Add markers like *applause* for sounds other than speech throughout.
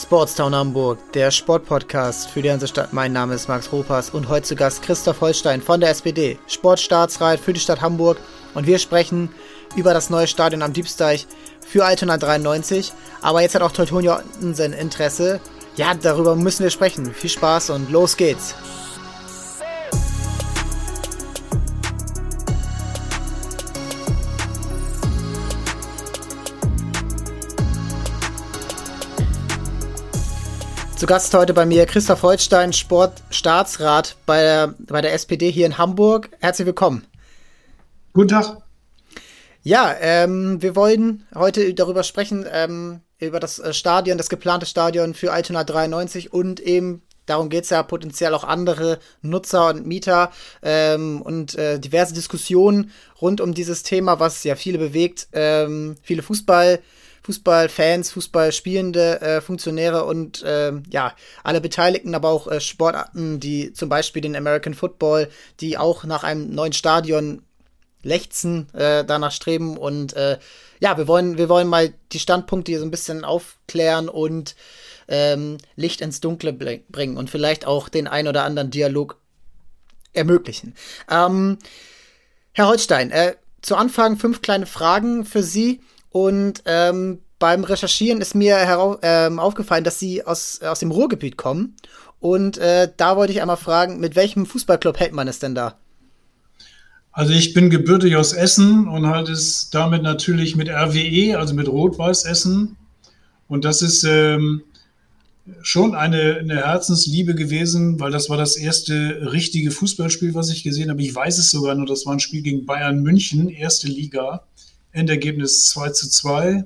Sportstown Hamburg, der Sportpodcast für die ganze Stadt. Mein Name ist Max Ropas und heute zu Gast Christoph Holstein von der SPD, Sportstaatsrat für die Stadt Hamburg. Und wir sprechen über das neue Stadion am Diebsteich für Altona 93. Aber jetzt hat auch Teutonia sein Interesse. Ja, darüber müssen wir sprechen. Viel Spaß und los geht's. Zu Gast heute bei mir Christoph Holstein, Sportstaatsrat bei der, bei der SPD hier in Hamburg. Herzlich willkommen. Guten Tag. Ja, ähm, wir wollen heute darüber sprechen, ähm, über das äh, Stadion, das geplante Stadion für Altona 93 und eben Darum geht es ja potenziell auch andere Nutzer und Mieter ähm, und äh, diverse Diskussionen rund um dieses Thema, was ja viele bewegt. Ähm, viele Fußball, Fußballfans, Fußballspielende äh, Funktionäre und äh, ja, alle Beteiligten, aber auch äh, Sportarten, die zum Beispiel den American Football, die auch nach einem neuen Stadion lechzen, äh, danach streben und äh, ja, wir wollen, wir wollen mal die Standpunkte hier so ein bisschen aufklären und ähm, Licht ins Dunkle bringen und vielleicht auch den ein oder anderen Dialog ermöglichen. Ähm, Herr Holstein, äh, zu Anfang fünf kleine Fragen für Sie. Und ähm, beim Recherchieren ist mir ähm, aufgefallen, dass sie aus, aus dem Ruhrgebiet kommen. Und äh, da wollte ich einmal fragen, mit welchem Fußballclub hält man es denn da? Also ich bin gebürtig aus Essen und halt es damit natürlich mit RWE, also mit Rot-Weiß Essen. Und das ist ähm, schon eine, eine Herzensliebe gewesen, weil das war das erste richtige Fußballspiel, was ich gesehen habe. Ich weiß es sogar nur, das war ein Spiel gegen Bayern München, erste Liga. Endergebnis 2 zu 2.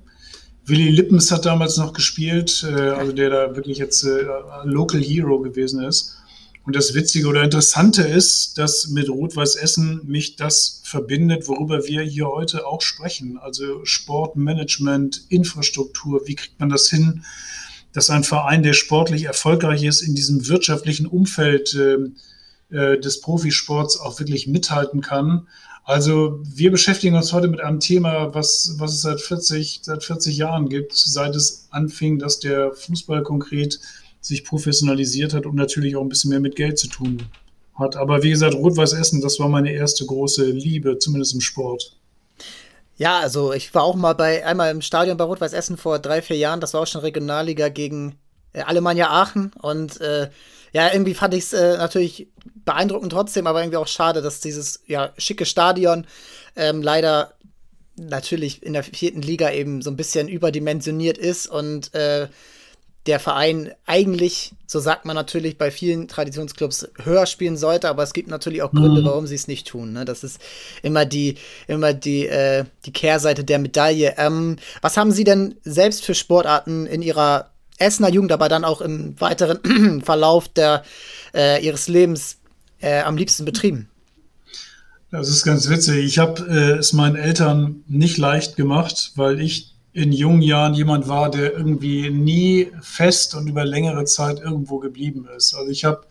Willi Lippens hat damals noch gespielt, äh, also der da wirklich jetzt äh, Local Hero gewesen ist. Und das Witzige oder Interessante ist, dass mit Rot-Weiß Essen mich das verbindet, worüber wir hier heute auch sprechen. Also Sportmanagement, Infrastruktur, wie kriegt man das hin, dass ein Verein, der sportlich erfolgreich ist, in diesem wirtschaftlichen Umfeld äh, äh des Profisports auch wirklich mithalten kann. Also wir beschäftigen uns heute mit einem Thema, was, was es seit 40, seit 40 Jahren gibt, seit es anfing, dass der Fußball konkret sich professionalisiert hat und natürlich auch ein bisschen mehr mit Geld zu tun hat. Aber wie gesagt, Rot-Weiß Essen, das war meine erste große Liebe, zumindest im Sport. Ja, also ich war auch mal bei einmal im Stadion bei Rot-Weiß Essen vor drei, vier Jahren. Das war auch schon Regionalliga gegen äh, Alemannia Aachen und äh, ja, irgendwie fand ich es äh, natürlich beeindruckend trotzdem, aber irgendwie auch schade, dass dieses ja, schicke Stadion ähm, leider natürlich in der vierten Liga eben so ein bisschen überdimensioniert ist und äh, der Verein eigentlich, so sagt man natürlich bei vielen Traditionsclubs, höher spielen sollte, aber es gibt natürlich auch Gründe, mhm. warum sie es nicht tun. Ne? Das ist immer die, immer die, äh, die Kehrseite der Medaille. Ähm, was haben Sie denn selbst für Sportarten in Ihrer Essener Jugend, aber dann auch im weiteren *clears throat* Verlauf der, äh, ihres Lebens äh, am liebsten betrieben? Das ist ganz witzig. Ich habe äh, es meinen Eltern nicht leicht gemacht, weil ich in jungen Jahren jemand war, der irgendwie nie fest und über längere Zeit irgendwo geblieben ist. Also ich habe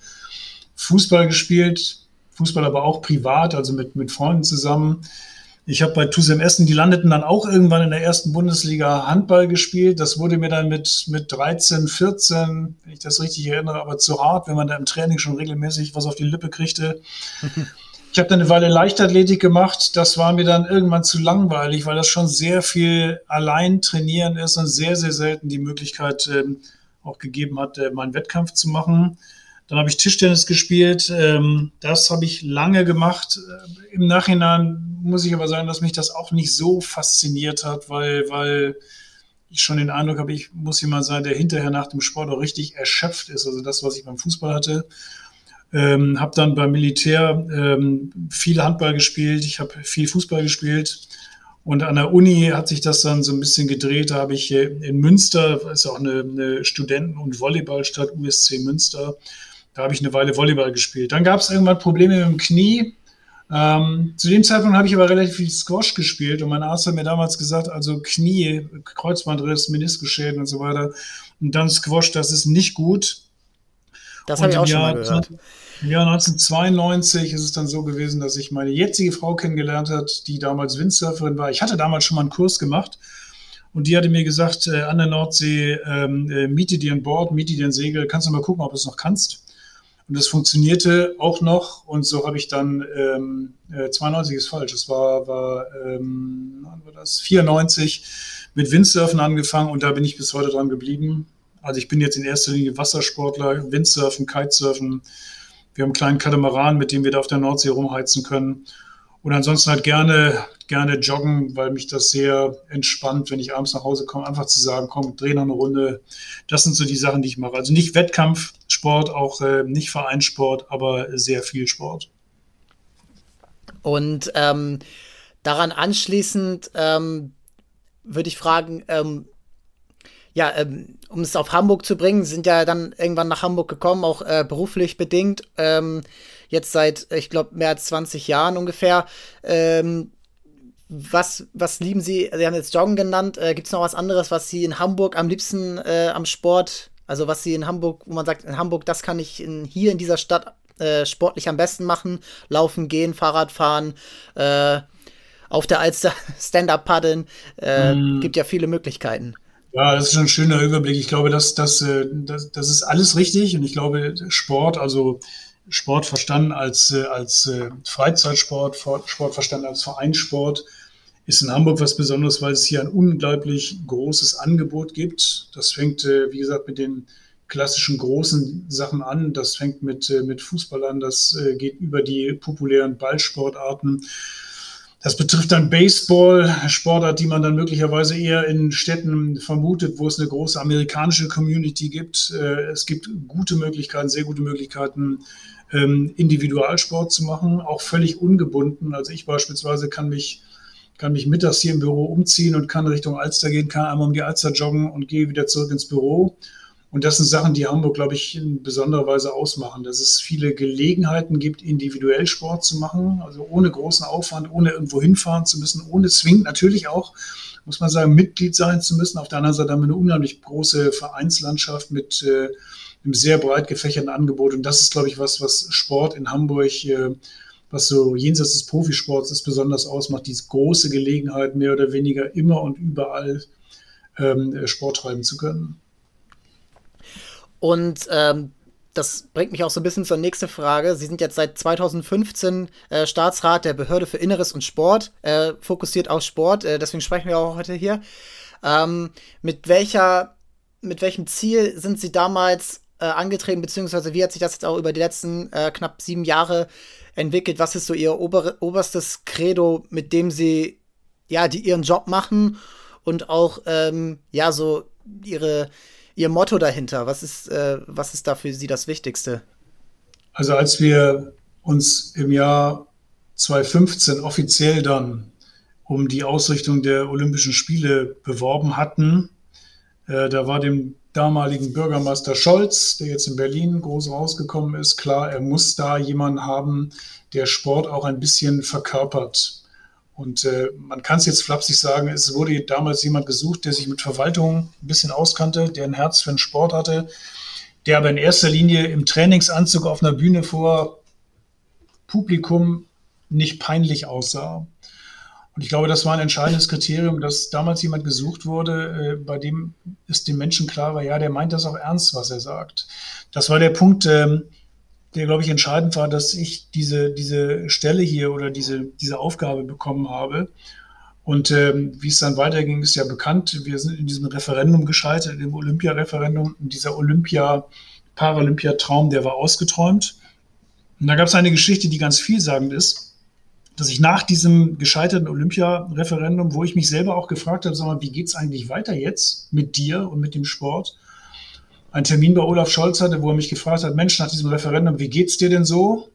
Fußball gespielt, Fußball aber auch privat, also mit, mit Freunden zusammen. Ich habe bei Tusem Essen, die landeten dann auch irgendwann in der ersten Bundesliga Handball gespielt. Das wurde mir dann mit, mit 13, 14, wenn ich das richtig erinnere, aber zu hart, wenn man da im Training schon regelmäßig was auf die Lippe kriegte. *laughs* Ich habe dann eine Weile Leichtathletik gemacht. Das war mir dann irgendwann zu langweilig, weil das schon sehr viel allein trainieren ist und sehr, sehr selten die Möglichkeit äh, auch gegeben hat, äh, meinen Wettkampf zu machen. Dann habe ich Tischtennis gespielt. Ähm, das habe ich lange gemacht. Äh, Im Nachhinein muss ich aber sagen, dass mich das auch nicht so fasziniert hat, weil, weil ich schon den Eindruck habe, ich muss jemand sein, der hinterher nach dem Sport auch richtig erschöpft ist. Also das, was ich beim Fußball hatte. Ähm, habe dann beim Militär ähm, viel Handball gespielt. Ich habe viel Fußball gespielt. Und an der Uni hat sich das dann so ein bisschen gedreht. Da habe ich in Münster, ist auch eine, eine Studenten- und Volleyballstadt, USC Münster, da habe ich eine Weile Volleyball gespielt. Dann gab es irgendwann Probleme mit dem Knie. Ähm, zu dem Zeitpunkt habe ich aber relativ viel Squash gespielt und mein Arzt hat mir damals gesagt, also Knie, Kreuzbandriss, Meniskusschäden und so weiter. Und dann Squash, das ist nicht gut. Das habe ich auch schon mal gehört. Im Jahr 1992 ist es dann so gewesen, dass ich meine jetzige Frau kennengelernt hat, die damals Windsurferin war. Ich hatte damals schon mal einen Kurs gemacht Und die hatte mir gesagt, äh, an der Nordsee, ähm, äh, miete dir ein Board, miete dir ein Segel, kannst du mal gucken, ob du es noch kannst. Und das funktionierte auch noch. Und so habe ich dann, ähm, äh, 92 ist falsch, es war, war, ähm, wann war das? 94 mit Windsurfen angefangen und da bin ich bis heute dran geblieben. Also ich bin jetzt in erster Linie Wassersportler, Windsurfen, Kitesurfen. Wir haben einen kleinen Katamaran, mit dem wir da auf der Nordsee rumheizen können. Und ansonsten halt gerne, gerne joggen, weil mich das sehr entspannt, wenn ich abends nach Hause komme, einfach zu sagen, komm, dreh noch eine Runde. Das sind so die Sachen, die ich mache. Also nicht Wettkampfsport, auch äh, nicht Vereinssport, aber sehr viel Sport. Und ähm, daran anschließend ähm, würde ich fragen, ähm, ja, ähm, um es auf Hamburg zu bringen, sind ja dann irgendwann nach Hamburg gekommen, auch äh, beruflich bedingt. Jetzt seit, ich glaube, mehr als 20 Jahren ungefähr. Ähm, was, was lieben Sie? Sie haben jetzt Joggen genannt. Äh, Gibt es noch was anderes, was Sie in Hamburg am liebsten äh, am Sport, also was Sie in Hamburg, wo man sagt, in Hamburg, das kann ich in, hier in dieser Stadt äh, sportlich am besten machen? Laufen, gehen, Fahrrad fahren, äh, auf der Alster *laughs* Stand-up paddeln. Mm. Gibt ja viele Möglichkeiten. Ja, das ist schon ein schöner Überblick. Ich glaube, das, das, äh, das, das ist alles richtig. Und ich glaube, Sport, also Sport verstanden als, äh, als äh, Freizeitsport, Sport verstanden als Vereinssport, ist in Hamburg was Besonderes, weil es hier ein unglaublich großes Angebot gibt. Das fängt, wie gesagt, mit den klassischen großen Sachen an. Das fängt mit, mit Fußball an, das geht über die populären Ballsportarten das betrifft dann Baseball, Sportart, die man dann möglicherweise eher in Städten vermutet, wo es eine große amerikanische Community gibt. Äh, es gibt gute Möglichkeiten, sehr gute Möglichkeiten, ähm, Individualsport zu machen, auch völlig ungebunden. Also ich beispielsweise kann mich, kann mich mittags hier im Büro umziehen und kann Richtung Alster gehen, kann einmal um die Alster joggen und gehe wieder zurück ins Büro. Und das sind Sachen, die Hamburg, glaube ich, in besonderer Weise ausmachen, dass es viele Gelegenheiten gibt, individuell Sport zu machen, also ohne großen Aufwand, ohne irgendwo hinfahren zu müssen, ohne zwingend natürlich auch, muss man sagen, Mitglied sein zu müssen. Auf der anderen Seite haben wir eine unheimlich große Vereinslandschaft mit äh, einem sehr breit gefächerten Angebot. Und das ist, glaube ich, was, was Sport in Hamburg, äh, was so jenseits des Profisports ist, besonders ausmacht, diese große Gelegenheit, mehr oder weniger immer und überall ähm, Sport treiben zu können. Und ähm, das bringt mich auch so ein bisschen zur nächsten Frage. Sie sind jetzt seit 2015 äh, Staatsrat der Behörde für Inneres und Sport, äh, fokussiert auf Sport, äh, deswegen sprechen wir auch heute hier. Ähm, mit welcher, mit welchem Ziel sind Sie damals äh, angetreten, beziehungsweise wie hat sich das jetzt auch über die letzten äh, knapp sieben Jahre entwickelt? Was ist so Ihr ober oberstes Credo, mit dem Sie ja die Ihren Job machen und auch ähm, ja so Ihre Ihr Motto dahinter? Was ist, äh, was ist da für Sie das Wichtigste? Also als wir uns im Jahr 2015 offiziell dann um die Ausrichtung der Olympischen Spiele beworben hatten, äh, da war dem damaligen Bürgermeister Scholz, der jetzt in Berlin groß rausgekommen ist, klar, er muss da jemanden haben, der Sport auch ein bisschen verkörpert. Und äh, man kann es jetzt flapsig sagen, es wurde damals jemand gesucht, der sich mit Verwaltung ein bisschen auskannte, der ein Herz für den Sport hatte, der aber in erster Linie im Trainingsanzug auf einer Bühne vor Publikum nicht peinlich aussah. Und ich glaube, das war ein entscheidendes Kriterium, dass damals jemand gesucht wurde, äh, bei dem es den Menschen klar war, ja, der meint das auch ernst, was er sagt. Das war der Punkt, ähm, der, glaube ich, entscheidend war, dass ich diese, diese Stelle hier oder diese, diese Aufgabe bekommen habe. Und ähm, wie es dann weiterging, ist ja bekannt. Wir sind in diesem Referendum gescheitert, im Olympia-Referendum. Dieser Olympia-Paralympiatraum, der war ausgeträumt. Und da gab es eine Geschichte, die ganz vielsagend ist, dass ich nach diesem gescheiterten Olympia-Referendum, wo ich mich selber auch gefragt habe, sag mal, wie geht es eigentlich weiter jetzt mit dir und mit dem Sport? Einen Termin bei Olaf Scholz hatte, wo er mich gefragt hat, Mensch, nach diesem Referendum, wie geht's dir denn so?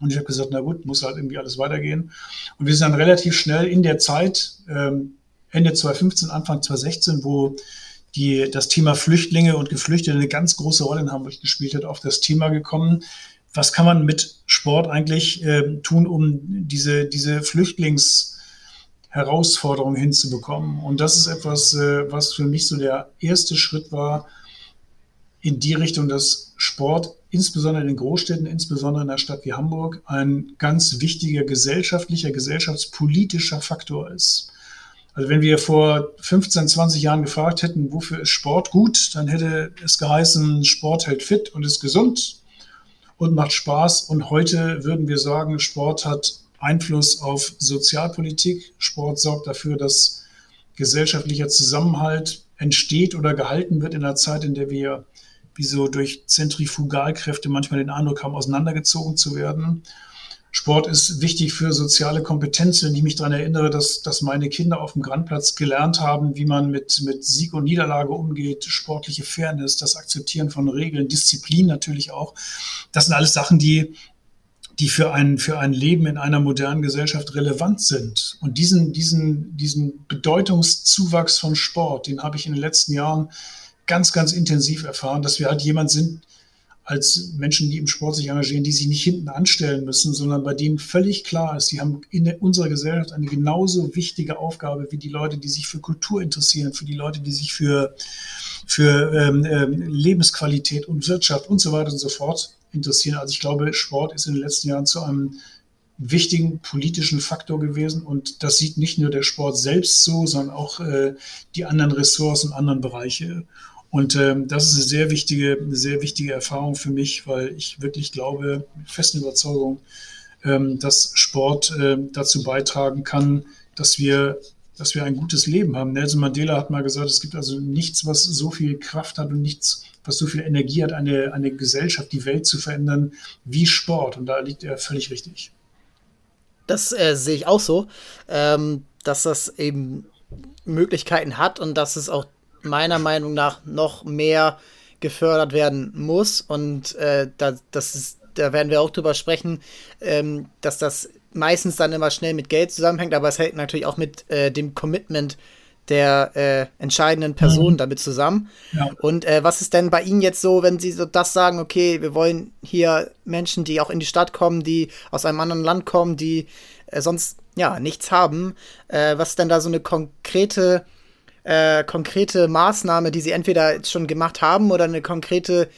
Und ich habe gesagt, na gut, muss halt irgendwie alles weitergehen. Und wir sind dann relativ schnell in der Zeit, ähm, Ende 2015, Anfang 2016, wo die, das Thema Flüchtlinge und Geflüchtete eine ganz große Rolle in Hamburg gespielt hat, auf das Thema gekommen. Was kann man mit Sport eigentlich äh, tun, um diese, diese Flüchtlingsherausforderung hinzubekommen? Und das ist etwas, äh, was für mich so der erste Schritt war, in die Richtung, dass Sport insbesondere in den Großstädten, insbesondere in einer Stadt wie Hamburg, ein ganz wichtiger gesellschaftlicher, gesellschaftspolitischer Faktor ist. Also wenn wir vor 15, 20 Jahren gefragt hätten, wofür ist Sport gut, dann hätte es geheißen, Sport hält fit und ist gesund und macht Spaß. Und heute würden wir sagen, Sport hat Einfluss auf Sozialpolitik. Sport sorgt dafür, dass gesellschaftlicher Zusammenhalt entsteht oder gehalten wird in einer Zeit, in der wir wie so durch Zentrifugalkräfte manchmal den Eindruck haben, auseinandergezogen zu werden. Sport ist wichtig für soziale Kompetenz. Wenn ich mich daran erinnere, dass, dass meine Kinder auf dem Grandplatz gelernt haben, wie man mit, mit Sieg und Niederlage umgeht, sportliche Fairness, das Akzeptieren von Regeln, Disziplin natürlich auch. Das sind alles Sachen, die, die für ein, für ein Leben in einer modernen Gesellschaft relevant sind. Und diesen, diesen, diesen Bedeutungszuwachs von Sport, den habe ich in den letzten Jahren ganz, ganz intensiv erfahren, dass wir halt jemand sind, als Menschen, die im Sport sich engagieren, die sich nicht hinten anstellen müssen, sondern bei denen völlig klar ist, sie haben in unserer Gesellschaft eine genauso wichtige Aufgabe wie die Leute, die sich für Kultur interessieren, für die Leute, die sich für, für ähm, ähm, Lebensqualität und Wirtschaft und so weiter und so fort interessieren. Also ich glaube, Sport ist in den letzten Jahren zu einem wichtigen politischen Faktor gewesen und das sieht nicht nur der Sport selbst so, sondern auch äh, die anderen Ressorts und anderen Bereiche. Und ähm, das ist eine sehr wichtige, eine sehr wichtige Erfahrung für mich, weil ich wirklich glaube, mit festen Überzeugung, ähm, dass Sport äh, dazu beitragen kann, dass wir, dass wir ein gutes Leben haben. Nelson Mandela hat mal gesagt, es gibt also nichts, was so viel Kraft hat und nichts, was so viel Energie hat, eine, eine Gesellschaft, die Welt zu verändern, wie Sport. Und da liegt er völlig richtig. Das äh, sehe ich auch so, ähm, dass das eben Möglichkeiten hat und dass es auch meiner Meinung nach noch mehr gefördert werden muss. Und äh, da, das ist, da werden wir auch drüber sprechen, ähm, dass das meistens dann immer schnell mit Geld zusammenhängt, aber es hängt natürlich auch mit äh, dem Commitment der äh, entscheidenden Person mhm. damit zusammen. Ja. Und äh, was ist denn bei Ihnen jetzt so, wenn Sie so das sagen, okay, wir wollen hier Menschen, die auch in die Stadt kommen, die aus einem anderen Land kommen, die äh, sonst ja nichts haben, äh, was ist denn da so eine konkrete äh, konkrete Maßnahme, die sie entweder jetzt schon gemacht haben oder eine konkrete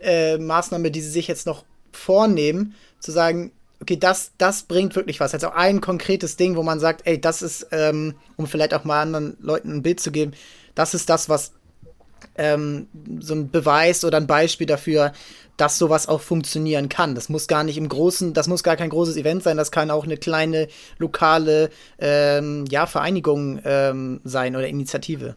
äh, Maßnahme, die sie sich jetzt noch vornehmen, zu sagen, okay, das, das bringt wirklich was. Also ein konkretes Ding, wo man sagt, ey, das ist, ähm, um vielleicht auch mal anderen Leuten ein Bild zu geben, das ist das, was ähm, so ein Beweis oder ein Beispiel dafür, dass sowas auch funktionieren kann. Das muss gar nicht im großen, das muss gar kein großes Event sein, das kann auch eine kleine lokale ähm, ja, Vereinigung ähm, sein oder Initiative.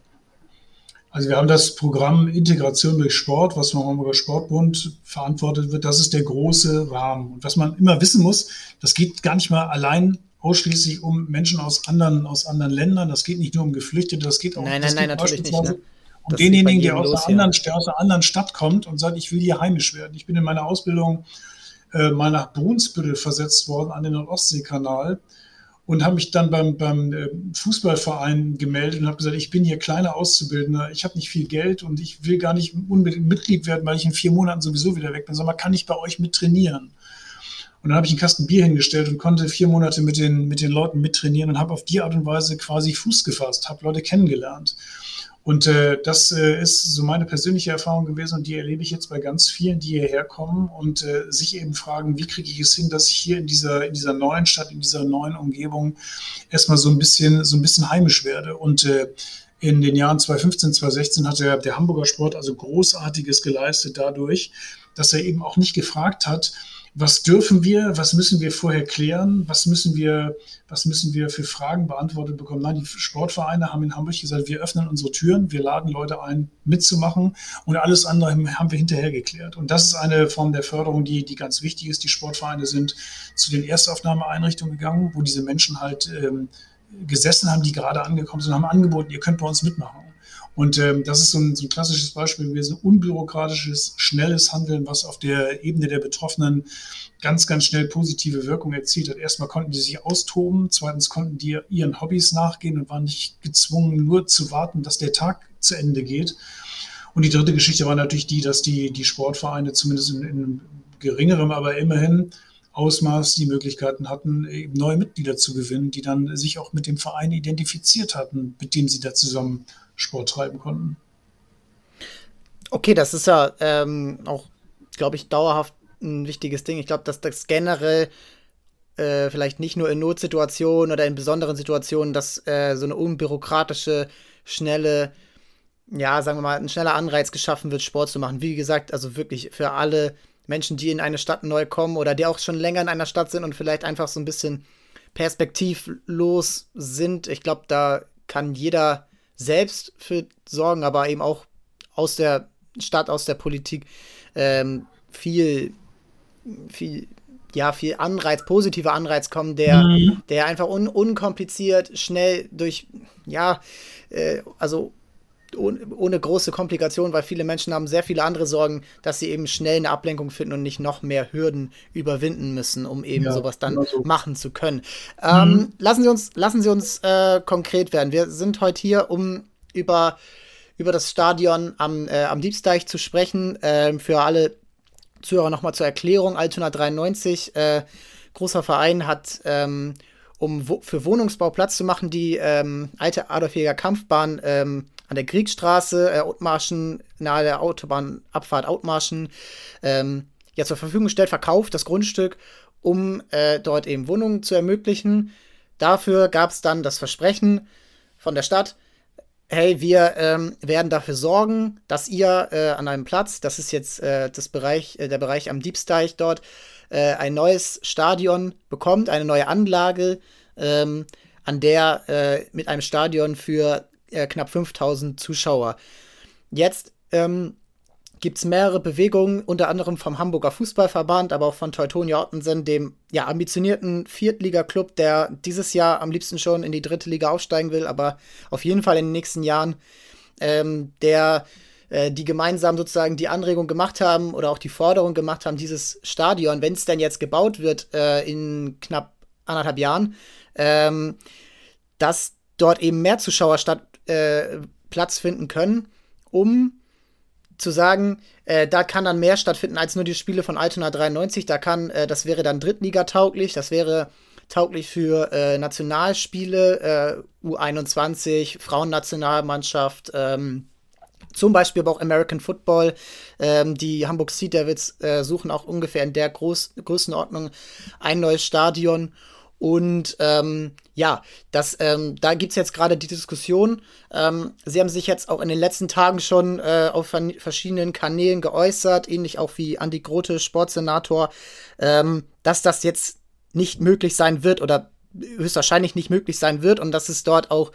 Also wir haben das Programm Integration durch Sport, was vom Hamburger Sportbund verantwortet wird. Das ist der große Rahmen. Und was man immer wissen muss, das geht gar nicht mal allein ausschließlich um Menschen aus anderen, aus anderen Ländern. Das geht nicht nur um Geflüchtete, das geht auch nein, nein, nein, natürlich nicht. Ne? Und denjenigen, der aus, einer anderen, ja. aus einer anderen Stadt kommt und sagt, ich will hier heimisch werden. Ich bin in meiner Ausbildung äh, mal nach Brunsbüttel versetzt worden an den Nordostseekanal und habe mich dann beim, beim äh, Fußballverein gemeldet und habe gesagt, ich bin hier kleiner Auszubildender, ich habe nicht viel Geld und ich will gar nicht unbedingt Mitglied werden, weil ich in vier Monaten sowieso wieder weg bin, sondern kann ich bei euch mit trainieren. Und dann habe ich einen Kasten Bier hingestellt und konnte vier Monate mit den, mit den Leuten mittrainieren und habe auf die Art und Weise quasi Fuß gefasst, habe Leute kennengelernt. Und äh, das äh, ist so meine persönliche Erfahrung gewesen und die erlebe ich jetzt bei ganz vielen, die hierher kommen und äh, sich eben fragen, wie kriege ich es hin, dass ich hier in dieser, in dieser neuen Stadt, in dieser neuen Umgebung erstmal so ein bisschen, so ein bisschen heimisch werde. Und äh, in den Jahren 2015, 2016 hat der, der Hamburger Sport also Großartiges geleistet dadurch, dass er eben auch nicht gefragt hat, was dürfen wir, was müssen wir vorher klären, was müssen wir, was müssen wir für Fragen beantwortet bekommen. Nein, die Sportvereine haben in Hamburg gesagt, wir öffnen unsere Türen, wir laden Leute ein, mitzumachen und alles andere haben wir hinterher geklärt. Und das ist eine Form der Förderung, die, die ganz wichtig ist. Die Sportvereine sind zu den Erstaufnahmeeinrichtungen gegangen, wo diese Menschen halt ähm, gesessen haben, die gerade angekommen sind, haben angeboten, ihr könnt bei uns mitmachen. Und ähm, das ist so ein, so ein, klassisches Beispiel gewesen, unbürokratisches, schnelles Handeln, was auf der Ebene der Betroffenen ganz, ganz schnell positive Wirkung erzielt hat. Erstmal konnten die sich austoben, zweitens konnten die ihren Hobbys nachgehen und waren nicht gezwungen, nur zu warten, dass der Tag zu Ende geht. Und die dritte Geschichte war natürlich die, dass die, die Sportvereine zumindest in, in geringerem, aber immerhin Ausmaß die Möglichkeiten hatten, neue Mitglieder zu gewinnen, die dann sich auch mit dem Verein identifiziert hatten, mit dem sie da zusammen Sport treiben konnten. Okay, das ist ja ähm, auch, glaube ich, dauerhaft ein wichtiges Ding. Ich glaube, dass das generell äh, vielleicht nicht nur in Notsituationen oder in besonderen Situationen, dass äh, so eine unbürokratische, schnelle, ja, sagen wir mal, ein schneller Anreiz geschaffen wird, Sport zu machen. Wie gesagt, also wirklich für alle Menschen, die in eine Stadt neu kommen oder die auch schon länger in einer Stadt sind und vielleicht einfach so ein bisschen perspektivlos sind. Ich glaube, da kann jeder selbst für sorgen, aber eben auch aus der Stadt, aus der Politik ähm, viel, viel, ja, viel Anreiz, positiver Anreiz kommen, der, mhm. der einfach un, unkompliziert, schnell durch, ja, äh, also ohne große Komplikationen, weil viele Menschen haben sehr viele andere Sorgen, dass sie eben schnell eine Ablenkung finden und nicht noch mehr Hürden überwinden müssen, um eben ja, sowas dann so. machen zu können. Ähm, mhm. lassen Sie uns, lassen Sie uns äh, konkret werden. Wir sind heute hier, um über, über das Stadion am, äh, am Diebsteich zu sprechen. Äh, für alle Zuhörer nochmal zur Erklärung. Altona 93, äh, großer Verein, hat ähm, um wo für Wohnungsbau Platz zu machen, die ähm, alte Adolfjäger Kampfbahn ähm, an der Kriegsstraße, äh, nahe der Autobahnabfahrt Outmarschen, ähm, ja zur Verfügung gestellt, verkauft, das Grundstück, um äh, dort eben Wohnungen zu ermöglichen. Dafür gab es dann das Versprechen von der Stadt, hey, wir ähm, werden dafür sorgen, dass ihr äh, an einem Platz, das ist jetzt äh, das Bereich, äh, der Bereich am Diebsteich dort, äh, ein neues Stadion bekommt, eine neue Anlage, ähm, an der äh, mit einem Stadion für äh, knapp 5000 Zuschauer. Jetzt ähm, gibt es mehrere Bewegungen, unter anderem vom Hamburger Fußballverband, aber auch von Teutonia Ottensen, dem ja, ambitionierten Viertliga-Club, der dieses Jahr am liebsten schon in die dritte Liga aufsteigen will, aber auf jeden Fall in den nächsten Jahren, ähm, der äh, die gemeinsam sozusagen die Anregung gemacht haben oder auch die Forderung gemacht haben, dieses Stadion, wenn es denn jetzt gebaut wird äh, in knapp anderthalb Jahren, ähm, dass dort eben mehr Zuschauer statt äh, Platz finden können, um zu sagen, äh, da kann dann mehr stattfinden als nur die Spiele von Altona 93. Da kann, äh, das wäre dann Drittliga tauglich, das wäre tauglich für äh, Nationalspiele, äh, U21, Frauennationalmannschaft, ähm, zum Beispiel aber auch American Football. Ähm, die Hamburg Sea Devils äh, suchen auch ungefähr in der Groß Größenordnung ein neues Stadion. Und ähm, ja, das, ähm, da gibt es jetzt gerade die Diskussion. Ähm, Sie haben sich jetzt auch in den letzten Tagen schon äh, auf verschiedenen Kanälen geäußert, ähnlich auch wie Andi Grote, Sportsenator, ähm, dass das jetzt nicht möglich sein wird oder höchstwahrscheinlich nicht möglich sein wird und dass es dort auch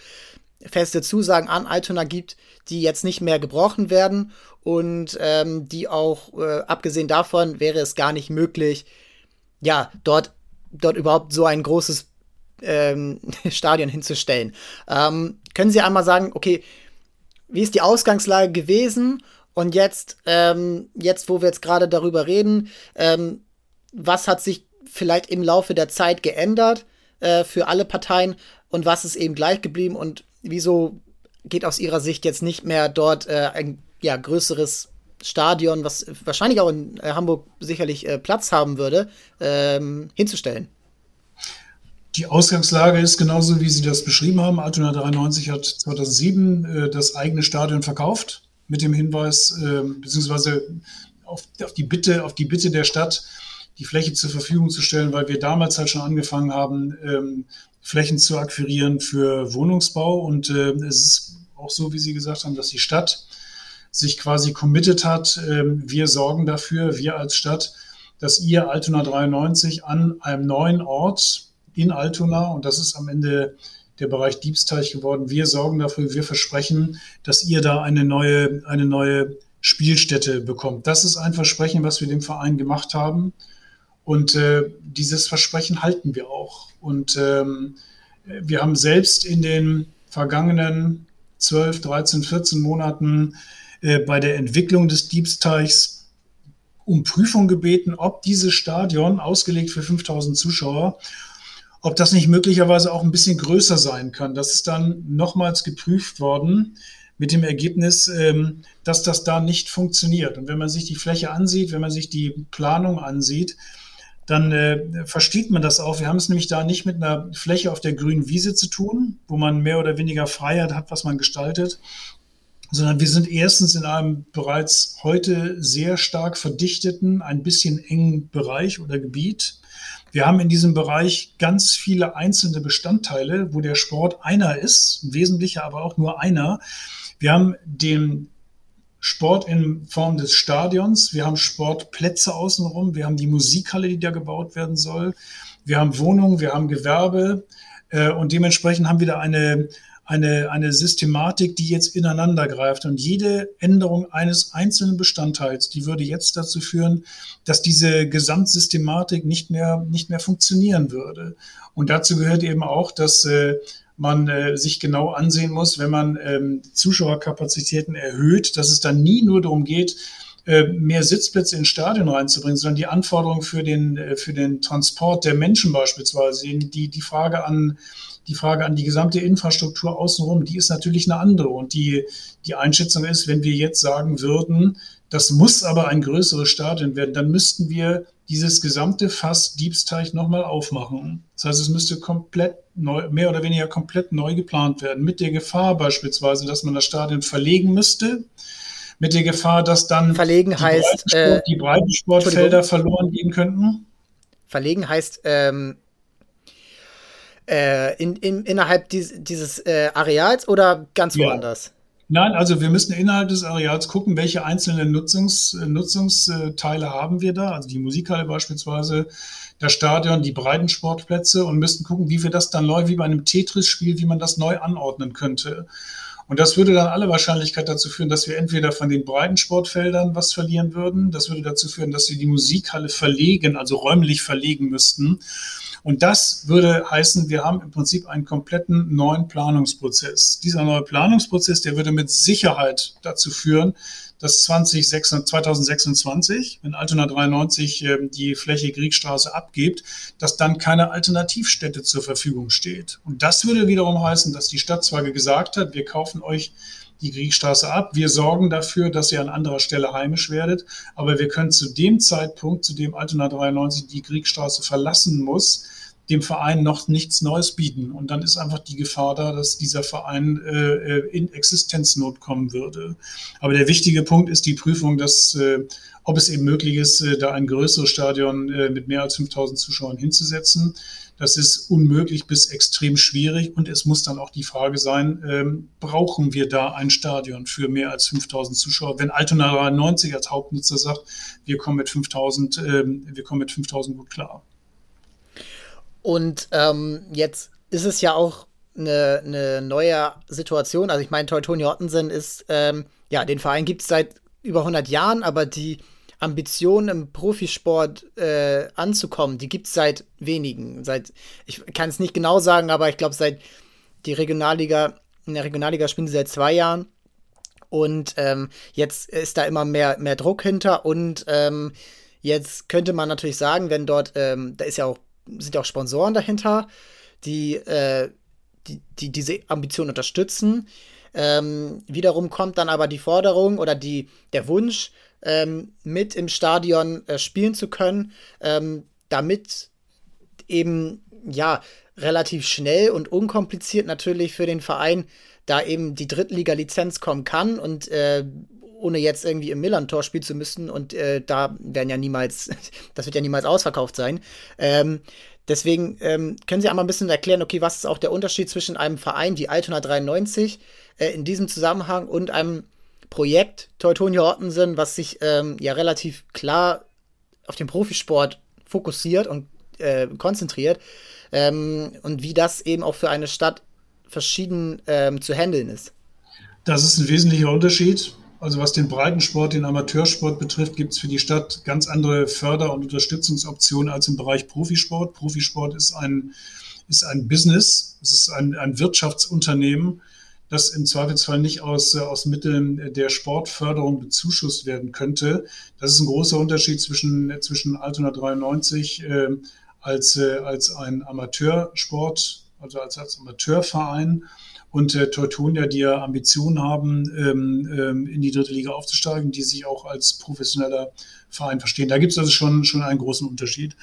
feste Zusagen an Altona gibt, die jetzt nicht mehr gebrochen werden und ähm, die auch, äh, abgesehen davon, wäre es gar nicht möglich, ja, dort dort überhaupt so ein großes ähm, *laughs* Stadion hinzustellen. Ähm, können Sie einmal sagen, okay, wie ist die Ausgangslage gewesen und jetzt, ähm, jetzt, wo wir jetzt gerade darüber reden, ähm, was hat sich vielleicht im Laufe der Zeit geändert äh, für alle Parteien und was ist eben gleich geblieben und wieso geht aus Ihrer Sicht jetzt nicht mehr dort äh, ein ja, größeres Stadion, was wahrscheinlich auch in äh, Hamburg sicherlich äh, Platz haben würde, ähm, hinzustellen. Die Ausgangslage ist genauso, wie Sie das beschrieben haben. Altona 93 hat 2007 äh, das eigene Stadion verkauft mit dem Hinweis, äh, beziehungsweise auf, auf, die Bitte, auf die Bitte der Stadt, die Fläche zur Verfügung zu stellen, weil wir damals halt schon angefangen haben, ähm, Flächen zu akquirieren für Wohnungsbau. Und äh, es ist auch so, wie Sie gesagt haben, dass die Stadt sich quasi committed hat, ähm, wir sorgen dafür, wir als Stadt, dass ihr Altona 93 an einem neuen Ort in Altona, und das ist am Ende der Bereich Diebsteich geworden, wir sorgen dafür, wir versprechen, dass ihr da eine neue, eine neue Spielstätte bekommt. Das ist ein Versprechen, was wir dem Verein gemacht haben. Und äh, dieses Versprechen halten wir auch. Und ähm, wir haben selbst in den vergangenen 12, 13, 14 Monaten äh, bei der Entwicklung des Diebsteichs um Prüfung gebeten, ob dieses Stadion, ausgelegt für 5000 Zuschauer, ob das nicht möglicherweise auch ein bisschen größer sein kann. Das ist dann nochmals geprüft worden mit dem Ergebnis, ähm, dass das da nicht funktioniert. Und wenn man sich die Fläche ansieht, wenn man sich die Planung ansieht, dann äh, versteht man das auch. Wir haben es nämlich da nicht mit einer Fläche auf der grünen Wiese zu tun, wo man mehr oder weniger Freiheit hat, was man gestaltet, sondern wir sind erstens in einem bereits heute sehr stark verdichteten, ein bisschen engen Bereich oder Gebiet. Wir haben in diesem Bereich ganz viele einzelne Bestandteile, wo der Sport einer ist, ein wesentlicher, aber auch nur einer. Wir haben den Sport in Form des Stadions, wir haben Sportplätze außenrum, wir haben die Musikhalle, die da gebaut werden soll, wir haben Wohnungen, wir haben Gewerbe äh, und dementsprechend haben wir da eine, eine, eine Systematik, die jetzt ineinander greift. Und jede Änderung eines einzelnen Bestandteils, die würde jetzt dazu führen, dass diese Gesamtsystematik nicht mehr, nicht mehr funktionieren würde. Und dazu gehört eben auch, dass äh, man äh, sich genau ansehen muss, wenn man ähm, Zuschauerkapazitäten erhöht, dass es dann nie nur darum geht, äh, mehr Sitzplätze ins Stadion reinzubringen, sondern die Anforderungen für den, äh, für den Transport der Menschen beispielsweise, die, die Frage an die Frage an die gesamte Infrastruktur außenrum, die ist natürlich eine andere. Und die, die Einschätzung ist, wenn wir jetzt sagen würden, das muss aber ein größeres Stadion werden, dann müssten wir dieses gesamte Fass Diebsteich nochmal aufmachen. Das heißt, es müsste komplett neu, mehr oder weniger komplett neu geplant werden, mit der Gefahr beispielsweise, dass man das Stadion verlegen müsste, mit der Gefahr, dass dann verlegen die, heißt, Breitensport, äh, die Breitensportfelder verloren gehen könnten. Verlegen heißt, ähm, äh, in, in, innerhalb dies, dieses äh, Areals oder ganz woanders? Ja. Nein, also wir müssen innerhalb des Areals gucken, welche einzelnen Nutzungs, Nutzungsteile haben wir da. Also die Musikhalle beispielsweise, das Stadion, die Breitensportplätze und müssten gucken, wie wir das dann neu, wie bei einem Tetris-Spiel, wie man das neu anordnen könnte. Und das würde dann alle Wahrscheinlichkeit dazu führen, dass wir entweder von den Breitensportfeldern was verlieren würden. Das würde dazu führen, dass wir die Musikhalle verlegen, also räumlich verlegen müssten. Und das würde heißen, wir haben im Prinzip einen kompletten neuen Planungsprozess. Dieser neue Planungsprozess, der würde mit Sicherheit dazu führen, dass 2026, wenn Altona 93 ähm, die Fläche Kriegstraße abgibt, dass dann keine Alternativstätte zur Verfügung steht. Und das würde wiederum heißen, dass die Stadt zwar gesagt hat, wir kaufen euch die Kriegstraße ab. Wir sorgen dafür, dass ihr an anderer Stelle heimisch werdet. Aber wir können zu dem Zeitpunkt, zu dem Altona 93 die Kriegstraße verlassen muss, dem Verein noch nichts Neues bieten. Und dann ist einfach die Gefahr da, dass dieser Verein äh, in Existenznot kommen würde. Aber der wichtige Punkt ist die Prüfung, dass, äh, ob es eben möglich ist, äh, da ein größeres Stadion äh, mit mehr als 5000 Zuschauern hinzusetzen. Das ist unmöglich bis extrem schwierig. Und es muss dann auch die Frage sein, ähm, brauchen wir da ein Stadion für mehr als 5000 Zuschauer? Wenn Altona 93 als Hauptnutzer sagt, wir kommen mit 5000, ähm, wir kommen mit 5000 gut klar. Und ähm, jetzt ist es ja auch eine, eine neue Situation. Also ich meine, Teutonia Ottensen ist, ähm, ja, den Verein gibt es seit über 100 Jahren, aber die Ambition im Profisport äh, anzukommen, die gibt es seit wenigen. Seit, ich kann es nicht genau sagen, aber ich glaube, seit die Regionalliga, in der Regionalliga spielen sie seit zwei Jahren. Und ähm, jetzt ist da immer mehr, mehr Druck hinter. Und ähm, jetzt könnte man natürlich sagen, wenn dort, ähm, da ist ja auch sind auch Sponsoren dahinter, die, äh, die, die diese Ambition unterstützen. Ähm, wiederum kommt dann aber die Forderung oder die, der Wunsch, ähm, mit im Stadion äh, spielen zu können, ähm, damit eben ja relativ schnell und unkompliziert natürlich für den Verein da eben die Drittliga-Lizenz kommen kann und äh, ohne jetzt irgendwie im Millantor spielen zu müssen und äh, da werden ja niemals, *laughs* das wird ja niemals ausverkauft sein. Ähm, deswegen ähm, können Sie einmal ein bisschen erklären, okay, was ist auch der Unterschied zwischen einem Verein wie Altona 93 äh, in diesem Zusammenhang und einem Projekt Teutonia Ottensen, was sich ähm, ja relativ klar auf den Profisport fokussiert und äh, konzentriert ähm, und wie das eben auch für eine Stadt verschieden ähm, zu handeln ist. Das ist ein wesentlicher Unterschied. Also was den Breitensport, den Amateursport betrifft, gibt es für die Stadt ganz andere Förder- und Unterstützungsoptionen als im Bereich Profisport. Profisport ist ein, ist ein Business, es ist ein, ein Wirtschaftsunternehmen, das im Zweifelsfall nicht aus, aus Mitteln der Sportförderung bezuschusst werden könnte. Das ist ein großer Unterschied zwischen, zwischen Altona 93 äh, als, äh, als ein Amateursport, also als, als Amateurverein und äh, Teutonia, die ja Ambitionen haben, ähm, ähm, in die dritte Liga aufzusteigen, die sich auch als professioneller Verein verstehen. Da gibt es also schon, schon einen großen Unterschied.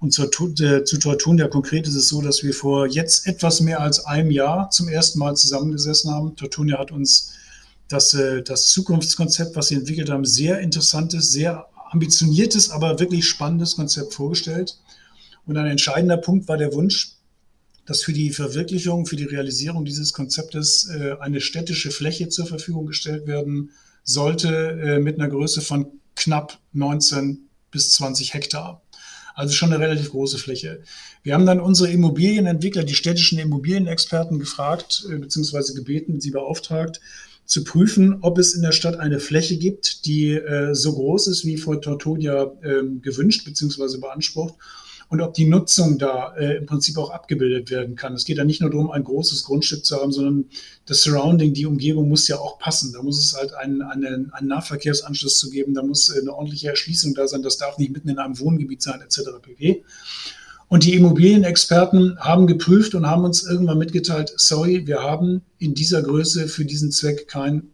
Und zur, äh, zu Teutonia konkret ist es so, dass wir vor jetzt etwas mehr als einem Jahr zum ersten Mal zusammengesessen haben. Teutonia hat uns das, äh, das Zukunftskonzept, was sie entwickelt haben, sehr interessantes, sehr ambitioniertes, aber wirklich spannendes Konzept vorgestellt. Und ein entscheidender Punkt war der Wunsch, dass für die Verwirklichung, für die Realisierung dieses Konzeptes äh, eine städtische Fläche zur Verfügung gestellt werden sollte äh, mit einer Größe von knapp 19 bis 20 Hektar. Also schon eine relativ große Fläche. Wir haben dann unsere Immobilienentwickler, die städtischen Immobilienexperten gefragt, äh, beziehungsweise gebeten, sie beauftragt, zu prüfen, ob es in der Stadt eine Fläche gibt, die äh, so groß ist, wie vor Tortonia äh, gewünscht beziehungsweise beansprucht und ob die Nutzung da äh, im Prinzip auch abgebildet werden kann. Es geht ja nicht nur darum, ein großes Grundstück zu haben, sondern das Surrounding, die Umgebung muss ja auch passen. Da muss es halt einen, einen, einen Nahverkehrsanschluss zu geben, da muss eine ordentliche Erschließung da sein, das darf nicht mitten in einem Wohngebiet sein, etc. pp. Und die Immobilienexperten haben geprüft und haben uns irgendwann mitgeteilt, sorry, wir haben in dieser Größe für diesen Zweck kein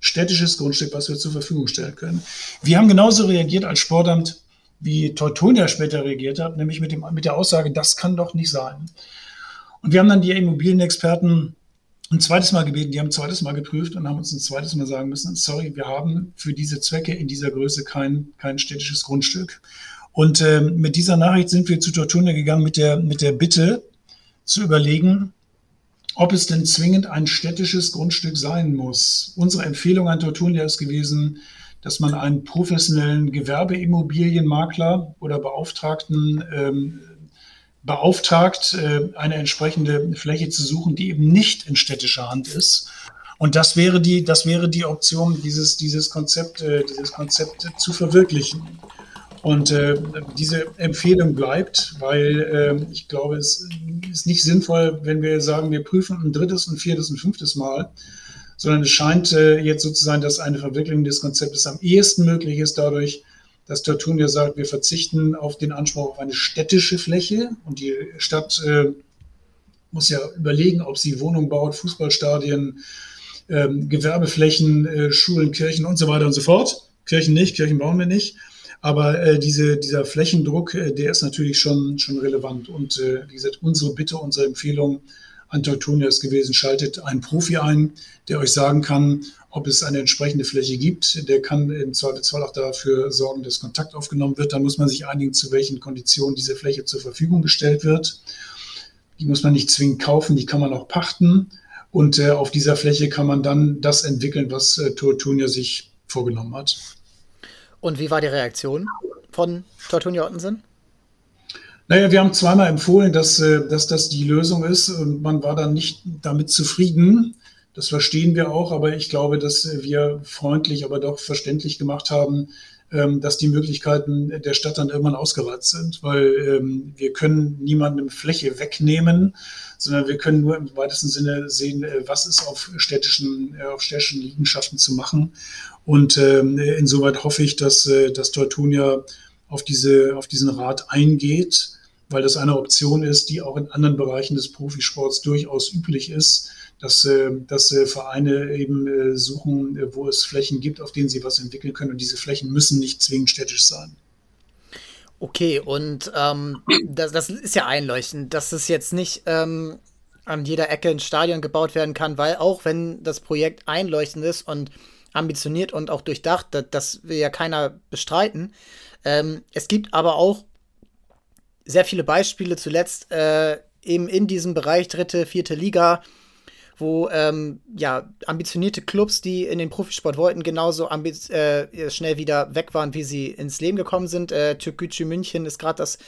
städtisches Grundstück, was wir zur Verfügung stellen können. Wir haben genauso reagiert als Sportamt, wie Teutonia später reagiert hat, nämlich mit, dem, mit der Aussage, das kann doch nicht sein. Und wir haben dann die Immobilienexperten ein zweites Mal gebeten, die haben ein zweites Mal geprüft und haben uns ein zweites Mal sagen müssen, sorry, wir haben für diese Zwecke in dieser Größe kein, kein städtisches Grundstück. Und äh, mit dieser Nachricht sind wir zu Tortunia gegangen mit der, mit der Bitte zu überlegen, ob es denn zwingend ein städtisches Grundstück sein muss. Unsere Empfehlung an Tortunia ist gewesen, dass man einen professionellen Gewerbeimmobilienmakler oder Beauftragten ähm, beauftragt, äh, eine entsprechende Fläche zu suchen, die eben nicht in städtischer Hand ist. Und das wäre die, das wäre die Option, dieses, dieses Konzept, äh, dieses Konzept zu verwirklichen. Und äh, diese Empfehlung bleibt, weil äh, ich glaube, es ist nicht sinnvoll, wenn wir sagen, wir prüfen ein drittes, ein viertes, ein fünftes Mal, sondern es scheint äh, jetzt so zu sein, dass eine Verwirklichung des Konzeptes am ehesten möglich ist dadurch, dass Tortunia sagt, wir verzichten auf den Anspruch auf eine städtische Fläche und die Stadt äh, muss ja überlegen, ob sie Wohnungen baut, Fußballstadien, ähm, Gewerbeflächen, äh, Schulen, Kirchen und so weiter und so fort. Kirchen nicht, Kirchen bauen wir nicht. Aber äh, diese, dieser Flächendruck, äh, der ist natürlich schon, schon relevant. Und äh, wie gesagt, unsere Bitte, unsere Empfehlung an Teutonia ist gewesen, schaltet einen Profi ein, der euch sagen kann, ob es eine entsprechende Fläche gibt. Der kann im Zweifelsfall auch dafür sorgen, dass Kontakt aufgenommen wird. Dann muss man sich einigen, zu welchen Konditionen diese Fläche zur Verfügung gestellt wird. Die muss man nicht zwingend kaufen, die kann man auch pachten. Und äh, auf dieser Fläche kann man dann das entwickeln, was äh, Tortunia sich vorgenommen hat. Und wie war die Reaktion von Tortunia Ottensen? Naja, wir haben zweimal empfohlen, dass, äh, dass das die Lösung ist und man war dann nicht damit zufrieden. Das verstehen wir auch, aber ich glaube, dass wir freundlich, aber doch verständlich gemacht haben, ähm, dass die Möglichkeiten der Stadt dann irgendwann ausgereizt sind, weil ähm, wir können niemandem Fläche wegnehmen, sondern wir können nur im weitesten Sinne sehen, äh, was ist auf städtischen, äh, auf städtischen Liegenschaften zu machen. Und ähm, insoweit hoffe ich, dass, dass Teutonia auf, diese, auf diesen Rat eingeht, weil das eine Option ist, die auch in anderen Bereichen des Profisports durchaus üblich ist, dass, äh, dass äh, Vereine eben äh, suchen, wo es Flächen gibt, auf denen sie was entwickeln können. Und diese Flächen müssen nicht zwingend städtisch sein. Okay, und ähm, das, das ist ja einleuchtend, dass es jetzt nicht ähm, an jeder Ecke ein Stadion gebaut werden kann, weil auch wenn das Projekt einleuchtend ist und ambitioniert und auch durchdacht, das, das will ja keiner bestreiten. Ähm, es gibt aber auch sehr viele Beispiele, zuletzt äh, eben in diesem Bereich dritte, vierte Liga, wo ähm, ja ambitionierte Clubs, die in den Profisport wollten, genauso äh, schnell wieder weg waren, wie sie ins Leben gekommen sind. Äh, Türkgücü München ist gerade das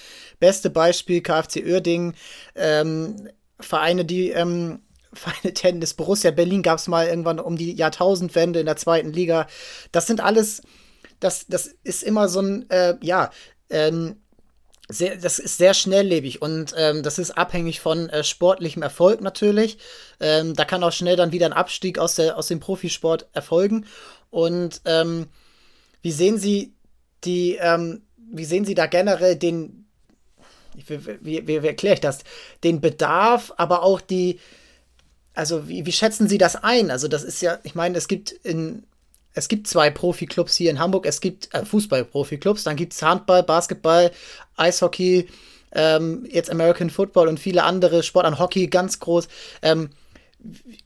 beste Beispiel, KfC Uerdingen, ähm, Vereine, die ähm, *laughs* Vereine Tennis, Borussia Berlin gab es mal irgendwann um die Jahrtausendwende in der zweiten Liga. Das sind alles, das, das ist immer so ein, äh, ja, ähm, sehr, das ist sehr schnelllebig und ähm, das ist abhängig von äh, sportlichem Erfolg natürlich. Ähm, da kann auch schnell dann wieder ein Abstieg aus, der, aus dem Profisport erfolgen. Und ähm, wie sehen Sie die, ähm, wie sehen Sie da generell den, wie, wie, wie, erkläre ich das, den Bedarf, aber auch die, also wie, wie schätzen Sie das ein? Also das ist ja, ich meine, es gibt in es gibt zwei Profiklubs hier in Hamburg. Es gibt äh, Fußball-Profiklubs, dann gibt es Handball, Basketball, Eishockey, ähm, jetzt American Football und viele andere Sport an Hockey ganz groß. Ähm,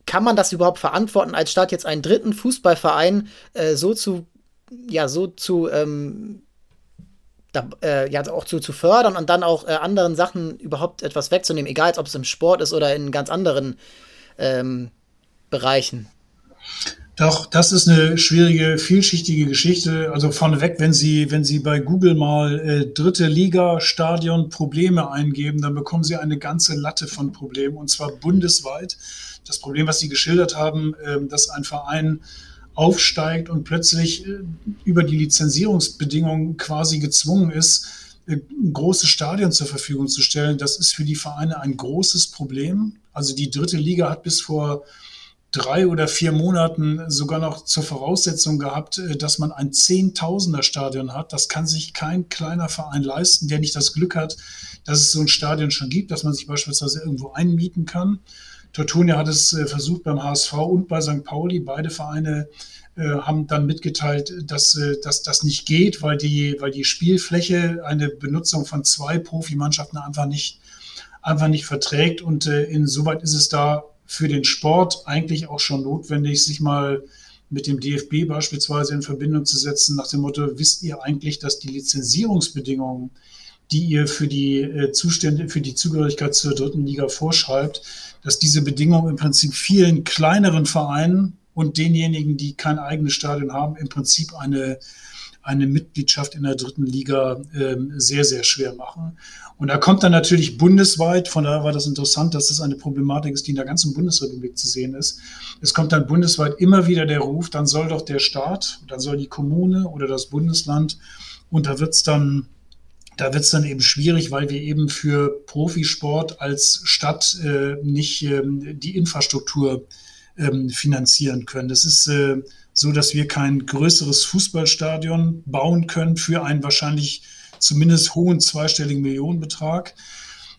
kann man das überhaupt verantworten, als Stadt jetzt einen dritten Fußballverein äh, so zu, ja, so zu, ähm, da, äh, ja, auch zu, zu fördern und dann auch äh, anderen Sachen überhaupt etwas wegzunehmen, egal ob es im Sport ist oder in ganz anderen ähm, Bereichen. Doch, das ist eine schwierige, vielschichtige Geschichte. Also vorneweg, wenn Sie, wenn Sie bei Google mal äh, dritte Liga Stadion Probleme eingeben, dann bekommen Sie eine ganze Latte von Problemen und zwar bundesweit. Das Problem, was Sie geschildert haben, äh, dass ein Verein aufsteigt und plötzlich äh, über die Lizenzierungsbedingungen quasi gezwungen ist, äh, ein großes Stadion zur Verfügung zu stellen, das ist für die Vereine ein großes Problem. Also die dritte Liga hat bis vor drei oder vier Monaten sogar noch zur Voraussetzung gehabt, äh, dass man ein Zehntausender Stadion hat. Das kann sich kein kleiner Verein leisten, der nicht das Glück hat, dass es so ein Stadion schon gibt, dass man sich beispielsweise irgendwo einmieten kann. Tortunia hat es äh, versucht beim HSV und bei St. Pauli. Beide Vereine äh, haben dann mitgeteilt, dass, dass das nicht geht, weil die, weil die Spielfläche eine Benutzung von zwei Profimannschaften einfach nicht, einfach nicht verträgt. Und insoweit ist es da für den Sport eigentlich auch schon notwendig, sich mal mit dem DFB beispielsweise in Verbindung zu setzen, nach dem Motto, wisst ihr eigentlich, dass die Lizenzierungsbedingungen, die ihr für die äh, Zustände, für die Zugehörigkeit zur dritten Liga vorschreibt, dass diese Bedingungen im Prinzip vielen kleineren Vereinen und denjenigen, die kein eigenes Stadion haben, im Prinzip eine, eine Mitgliedschaft in der dritten Liga äh, sehr, sehr schwer machen. Und da kommt dann natürlich bundesweit, von daher war das interessant, dass das eine Problematik ist, die in der ganzen Bundesrepublik zu sehen ist. Es kommt dann bundesweit immer wieder der Ruf, dann soll doch der Staat, dann soll die Kommune oder das Bundesland, und da wird es dann da wird es dann eben schwierig, weil wir eben für Profisport als Stadt äh, nicht ähm, die Infrastruktur ähm, finanzieren können. Das ist äh, so, dass wir kein größeres Fußballstadion bauen können für einen wahrscheinlich zumindest hohen zweistelligen Millionenbetrag.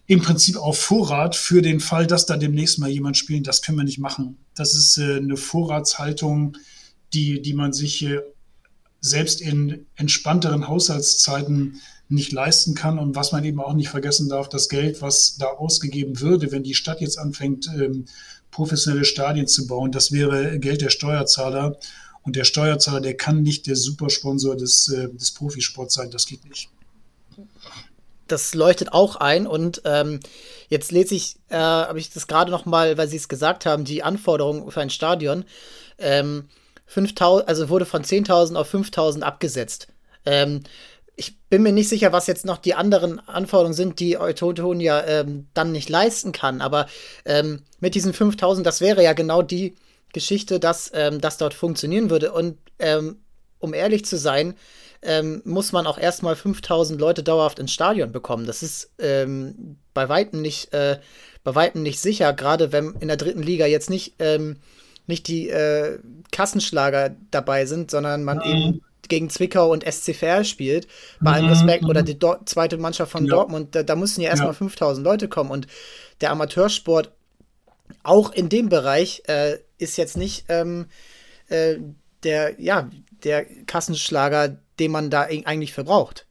Im Prinzip auf Vorrat für den Fall, dass da demnächst mal jemand spielt. Das können wir nicht machen. Das ist äh, eine Vorratshaltung, die, die man sich äh, selbst in entspannteren Haushaltszeiten nicht leisten kann und was man eben auch nicht vergessen darf, das Geld, was da ausgegeben würde, wenn die Stadt jetzt anfängt, ähm, professionelle Stadien zu bauen, das wäre Geld der Steuerzahler und der Steuerzahler, der kann nicht der Supersponsor des, äh, des Profisports sein, das geht nicht das leuchtet auch ein. Und ähm, jetzt lese ich, äh, habe ich das gerade noch mal, weil Sie es gesagt haben, die Anforderungen für ein Stadion. Ähm, 5000, also wurde von 10.000 auf 5.000 abgesetzt. Ähm, ich bin mir nicht sicher, was jetzt noch die anderen Anforderungen sind, die Eutotonia ähm, dann nicht leisten kann. Aber ähm, mit diesen 5000, das wäre ja genau die Geschichte, dass ähm, das dort funktionieren würde. Und ähm, um ehrlich zu sein, ähm, muss man auch erstmal 5000 Leute dauerhaft ins Stadion bekommen. Das ist ähm, bei weitem nicht, äh, bei weitem nicht sicher, gerade wenn in der dritten Liga jetzt nicht, ähm, nicht die äh, Kassenschlager dabei sind, sondern man mhm. eben gegen Zwickau und SCFR spielt, bei allem mhm. Respekt, oder die Do zweite Mannschaft von ja. Dortmund, da, da müssen ja erstmal ja. 5000 Leute kommen und der Amateursport auch in dem Bereich äh, ist jetzt nicht ähm, äh, der, ja, der Kassenschlager, den man da eigentlich verbraucht.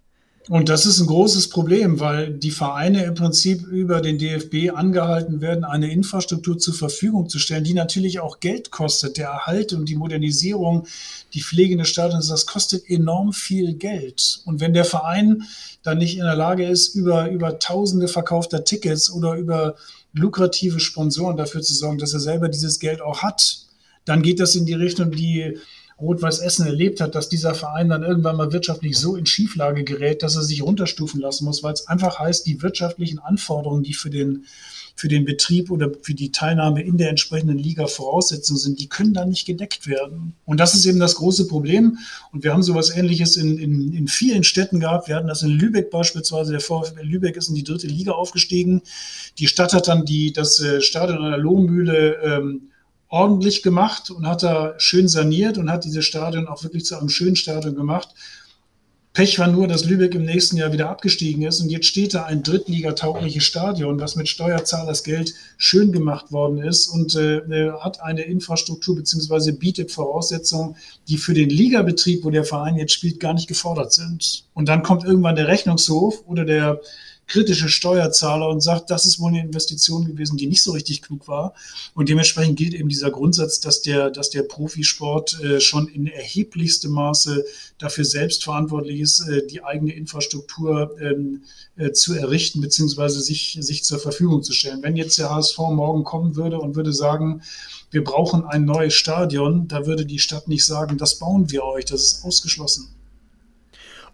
Und das ist ein großes Problem, weil die Vereine im Prinzip über den DFB angehalten werden, eine Infrastruktur zur Verfügung zu stellen, die natürlich auch Geld kostet. Der Erhalt und die Modernisierung, die Pflege des Stadions, das kostet enorm viel Geld. Und wenn der Verein dann nicht in der Lage ist, über, über Tausende verkaufter Tickets oder über lukrative Sponsoren dafür zu sorgen, dass er selber dieses Geld auch hat, dann geht das in die Richtung, die Rot-Weiß Essen erlebt hat, dass dieser Verein dann irgendwann mal wirtschaftlich so in Schieflage gerät, dass er sich runterstufen lassen muss, weil es einfach heißt, die wirtschaftlichen Anforderungen, die für den, für den Betrieb oder für die Teilnahme in der entsprechenden Liga Voraussetzungen sind, die können dann nicht gedeckt werden. Und das ist eben das große Problem. Und wir haben sowas Ähnliches in, in, in vielen Städten gehabt. Wir hatten das in Lübeck beispielsweise. Der VfL Lübeck ist in die dritte Liga aufgestiegen. Die Stadt hat dann die, das äh, Stadion an der Lohmühle ähm, ordentlich gemacht und hat da schön saniert und hat dieses Stadion auch wirklich zu einem schönen Stadion gemacht. Pech war nur, dass Lübeck im nächsten Jahr wieder abgestiegen ist und jetzt steht da ein drittligataugliches Stadion, was mit Steuerzahlersgeld schön gemacht worden ist und äh, hat eine Infrastruktur bzw. bietet Voraussetzungen, die für den Ligabetrieb, wo der Verein jetzt spielt, gar nicht gefordert sind. Und dann kommt irgendwann der Rechnungshof oder der kritische Steuerzahler und sagt, das ist wohl eine Investition gewesen, die nicht so richtig klug war. Und dementsprechend gilt eben dieser Grundsatz, dass der, dass der Profisport äh, schon in erheblichstem Maße dafür selbst verantwortlich ist, äh, die eigene Infrastruktur ähm, äh, zu errichten beziehungsweise sich, sich zur Verfügung zu stellen. Wenn jetzt der HSV morgen kommen würde und würde sagen, wir brauchen ein neues Stadion, da würde die Stadt nicht sagen, das bauen wir euch, das ist ausgeschlossen.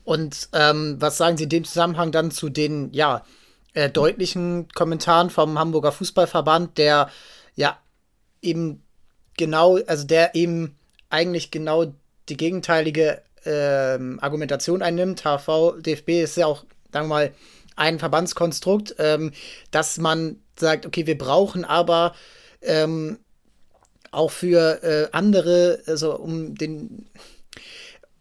Und ähm, was sagen Sie in dem Zusammenhang dann zu den, ja, äh, deutlichen Kommentaren vom Hamburger Fußballverband, der ja eben genau, also der eben eigentlich genau die gegenteilige ähm, Argumentation einnimmt. HV, DFB ist ja auch, sagen wir mal, ein Verbandskonstrukt, ähm, dass man sagt, okay, wir brauchen aber ähm, auch für äh, andere, also um den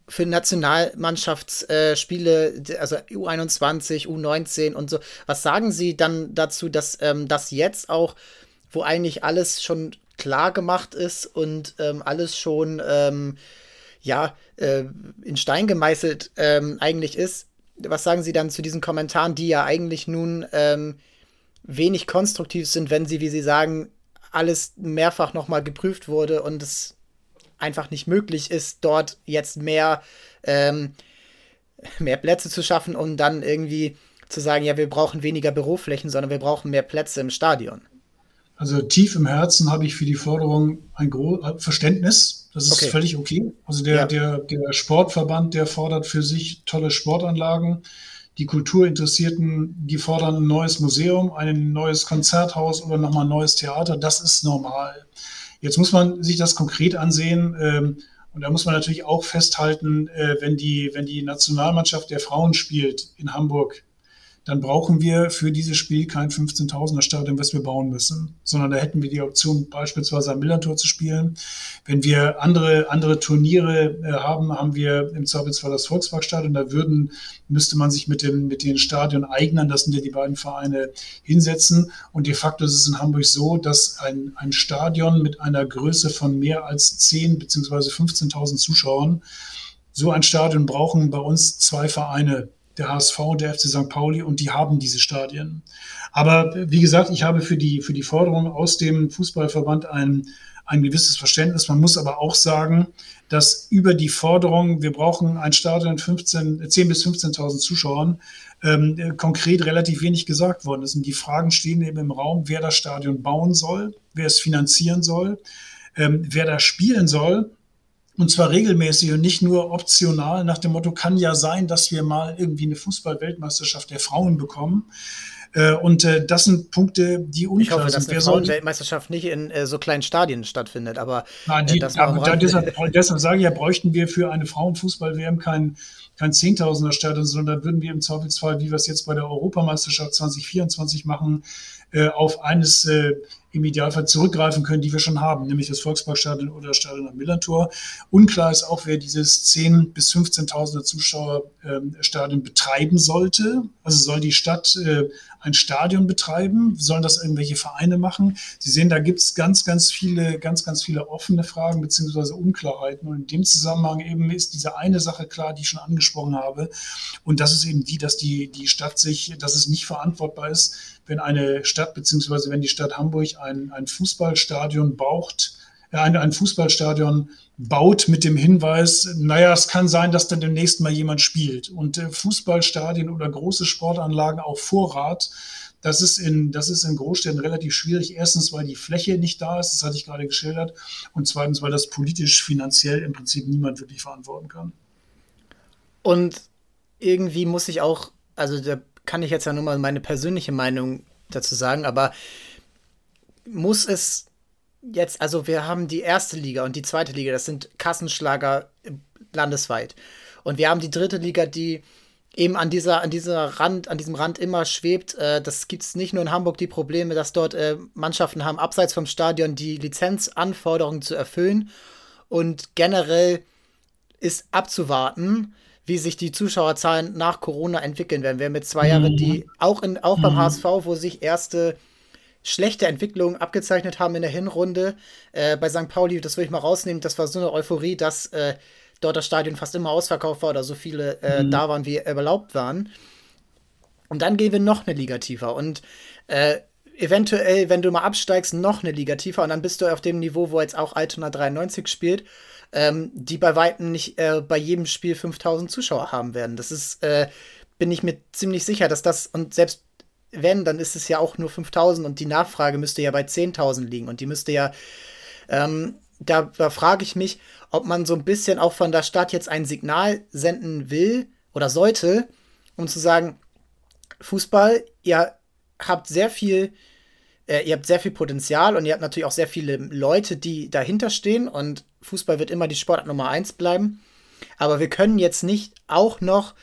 für Nationalmannschaftsspiele, also U21, U19 und so. Was sagen Sie dann dazu, dass ähm, das jetzt auch, wo eigentlich alles schon klar gemacht ist und ähm, alles schon ähm, ja äh, in Stein gemeißelt ähm, eigentlich ist? Was sagen Sie dann zu diesen Kommentaren, die ja eigentlich nun ähm, wenig konstruktiv sind, wenn sie, wie Sie sagen, alles mehrfach nochmal geprüft wurde und es einfach nicht möglich ist, dort jetzt mehr, ähm, mehr Plätze zu schaffen und dann irgendwie zu sagen, ja, wir brauchen weniger Büroflächen, sondern wir brauchen mehr Plätze im Stadion. Also tief im Herzen habe ich für die Forderung ein Gro Verständnis. Das ist okay. völlig okay. Also der, ja. der, der Sportverband, der fordert für sich tolle Sportanlagen. Die Kulturinteressierten, die fordern ein neues Museum, ein neues Konzerthaus oder nochmal ein neues Theater. Das ist normal. Jetzt muss man sich das konkret ansehen. Ähm, und da muss man natürlich auch festhalten, äh, wenn, die, wenn die Nationalmannschaft der Frauen spielt in Hamburg, dann brauchen wir für dieses Spiel kein 15.000er Stadion, was wir bauen müssen, sondern da hätten wir die Option, beispielsweise am Millantor zu spielen. Wenn wir andere, andere Turniere äh, haben, haben wir im Zweifelsfall das Volksparkstadion. Da würden, müsste man sich mit, dem, mit den Stadion-Eignern, das sind ja die beiden Vereine, hinsetzen. Und de facto ist es in Hamburg so, dass ein, ein Stadion mit einer Größe von mehr als 10 bzw. 15.000 Zuschauern, so ein Stadion brauchen bei uns zwei Vereine der HSV und der FC St. Pauli und die haben diese Stadien. Aber wie gesagt, ich habe für die, für die Forderung aus dem Fußballverband ein, ein gewisses Verständnis. Man muss aber auch sagen, dass über die Forderung, wir brauchen ein Stadion 15, 10 bis 15.000 Zuschauern, ähm, konkret relativ wenig gesagt worden ist. Und die Fragen stehen eben im Raum, wer das Stadion bauen soll, wer es finanzieren soll, ähm, wer da spielen soll und zwar regelmäßig und nicht nur optional nach dem Motto, kann ja sein, dass wir mal irgendwie eine Fußball-Weltmeisterschaft der Frauen bekommen. Äh, und äh, das sind Punkte, die unklar ich hoffe, sind. dass eine Frauenweltmeisterschaft nicht in äh, so kleinen Stadien stattfindet, aber Nein, die, das da, da, deshalb, deshalb sage ich ja, bräuchten wir für eine Frauenfußball-WM kein, kein Zehntausender Stadion, sondern da würden wir im Zweifelsfall, wie wir es jetzt bei der Europameisterschaft 2024 machen, auf eines im Idealfall zurückgreifen können, die wir schon haben, nämlich das Volksparkstadion oder das Stadion am Millantor. Unklar ist auch, wer dieses 10.000 bis 15.000 Zuschauerstadion ähm, betreiben sollte. Also soll die Stadt äh, ein Stadion betreiben? Sollen das irgendwelche Vereine machen? Sie sehen, da gibt es ganz, ganz viele, ganz, ganz viele offene Fragen beziehungsweise Unklarheiten. Und in dem Zusammenhang eben ist diese eine Sache klar, die ich schon angesprochen habe. Und das ist eben die, dass die, die Stadt sich, dass es nicht verantwortbar ist, wenn eine Stadt beziehungsweise wenn die Stadt Hamburg ein, ein Fußballstadion braucht, ein, ein Fußballstadion baut mit dem Hinweis, naja, es kann sein, dass dann demnächst mal jemand spielt. Und äh, Fußballstadien oder große Sportanlagen auf Vorrat, das ist, in, das ist in Großstädten relativ schwierig. Erstens, weil die Fläche nicht da ist, das hatte ich gerade geschildert. Und zweitens, weil das politisch, finanziell im Prinzip niemand wirklich verantworten kann. Und irgendwie muss ich auch, also da kann ich jetzt ja nur mal meine persönliche Meinung dazu sagen, aber muss es jetzt, also wir haben die erste Liga und die zweite Liga, das sind Kassenschlager landesweit. Und wir haben die dritte Liga, die eben an dieser, an dieser Rand, an diesem Rand immer schwebt. Äh, das gibt es nicht nur in Hamburg die Probleme, dass dort äh, Mannschaften haben, abseits vom Stadion die Lizenzanforderungen zu erfüllen. Und generell ist abzuwarten, wie sich die Zuschauerzahlen nach Corona entwickeln werden. Wir haben jetzt zwei Jahre, die mhm. auch, in, auch beim HSV, mhm. wo sich erste schlechte Entwicklungen abgezeichnet haben in der Hinrunde. Äh, bei St. Pauli, das würde ich mal rausnehmen, das war so eine Euphorie, dass äh, dort das Stadion fast immer ausverkauft war oder so viele äh, mhm. da waren, wie erlaubt waren. Und dann gehen wir noch eine Liga tiefer. Und äh, eventuell, wenn du mal absteigst, noch eine Liga tiefer. Und dann bist du auf dem Niveau, wo jetzt auch Altona 93 spielt, ähm, die bei Weitem nicht äh, bei jedem Spiel 5000 Zuschauer haben werden. Das ist, äh, bin ich mir ziemlich sicher, dass das, und selbst wenn, dann ist es ja auch nur 5000 und die Nachfrage müsste ja bei 10.000 liegen. Und die müsste ja, ähm, da, da frage ich mich, ob man so ein bisschen auch von der Stadt jetzt ein Signal senden will oder sollte, um zu sagen, Fußball, ihr habt sehr viel, äh, ihr habt sehr viel Potenzial und ihr habt natürlich auch sehr viele Leute, die dahinter stehen und Fußball wird immer die Sportart Nummer eins bleiben. Aber wir können jetzt nicht auch noch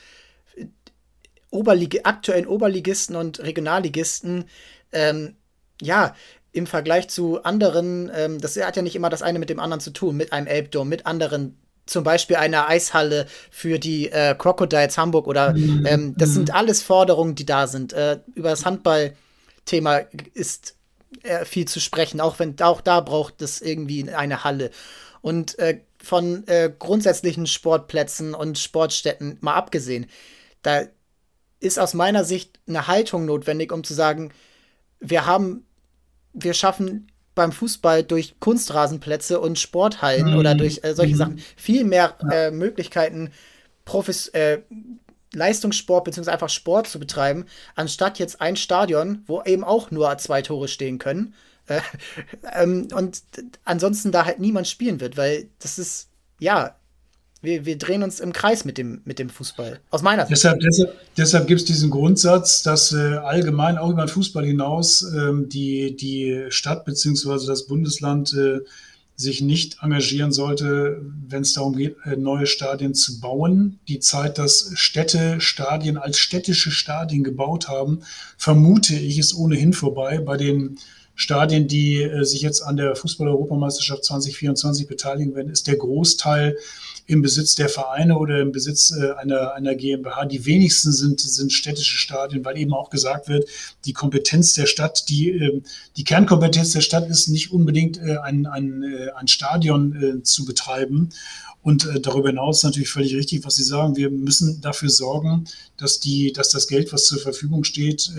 Oberlig aktuellen Oberligisten und Regionalligisten ähm, ja, im Vergleich zu anderen, ähm, das hat ja nicht immer das eine mit dem anderen zu tun, mit einem Elbdom, mit anderen, zum Beispiel einer Eishalle für die äh, Crocodiles Hamburg oder mhm. ähm, das sind mhm. alles Forderungen, die da sind. Äh, über das Handballthema ist äh, viel zu sprechen, auch wenn auch da braucht es irgendwie eine Halle. Und äh, von äh, grundsätzlichen Sportplätzen und Sportstätten mal abgesehen, da ist aus meiner Sicht eine Haltung notwendig, um zu sagen, wir haben wir schaffen beim Fußball durch Kunstrasenplätze und Sporthallen mhm. oder durch äh, solche mhm. Sachen viel mehr äh, Möglichkeiten, Profis äh, Leistungssport bzw. einfach Sport zu betreiben, anstatt jetzt ein Stadion, wo eben auch nur zwei Tore stehen können. Äh, *laughs* ähm, und ansonsten da halt niemand spielen wird, weil das ist, ja, wir, wir drehen uns im Kreis mit dem, mit dem Fußball. Aus meiner Sicht. Deshalb, deshalb, deshalb gibt es diesen Grundsatz, dass äh, allgemein auch über den Fußball hinaus ähm, die, die Stadt bzw. das Bundesland äh, sich nicht engagieren sollte, wenn es darum geht, äh, neue Stadien zu bauen. Die Zeit, dass Städte Stadien als städtische Stadien gebaut haben, vermute ich, ist ohnehin vorbei. Bei den Stadien, die äh, sich jetzt an der Fußball-Europameisterschaft 2024 beteiligen werden, ist der Großteil im Besitz der Vereine oder im Besitz äh, einer, einer GmbH. Die wenigsten sind, sind städtische Stadien, weil eben auch gesagt wird, die Kompetenz der Stadt, die, äh, die Kernkompetenz der Stadt ist nicht unbedingt äh, ein, ein, äh, ein Stadion zu betreiben. Und darüber hinaus natürlich völlig richtig, was Sie sagen. Wir müssen dafür sorgen, dass, die, dass das Geld, was zur Verfügung steht,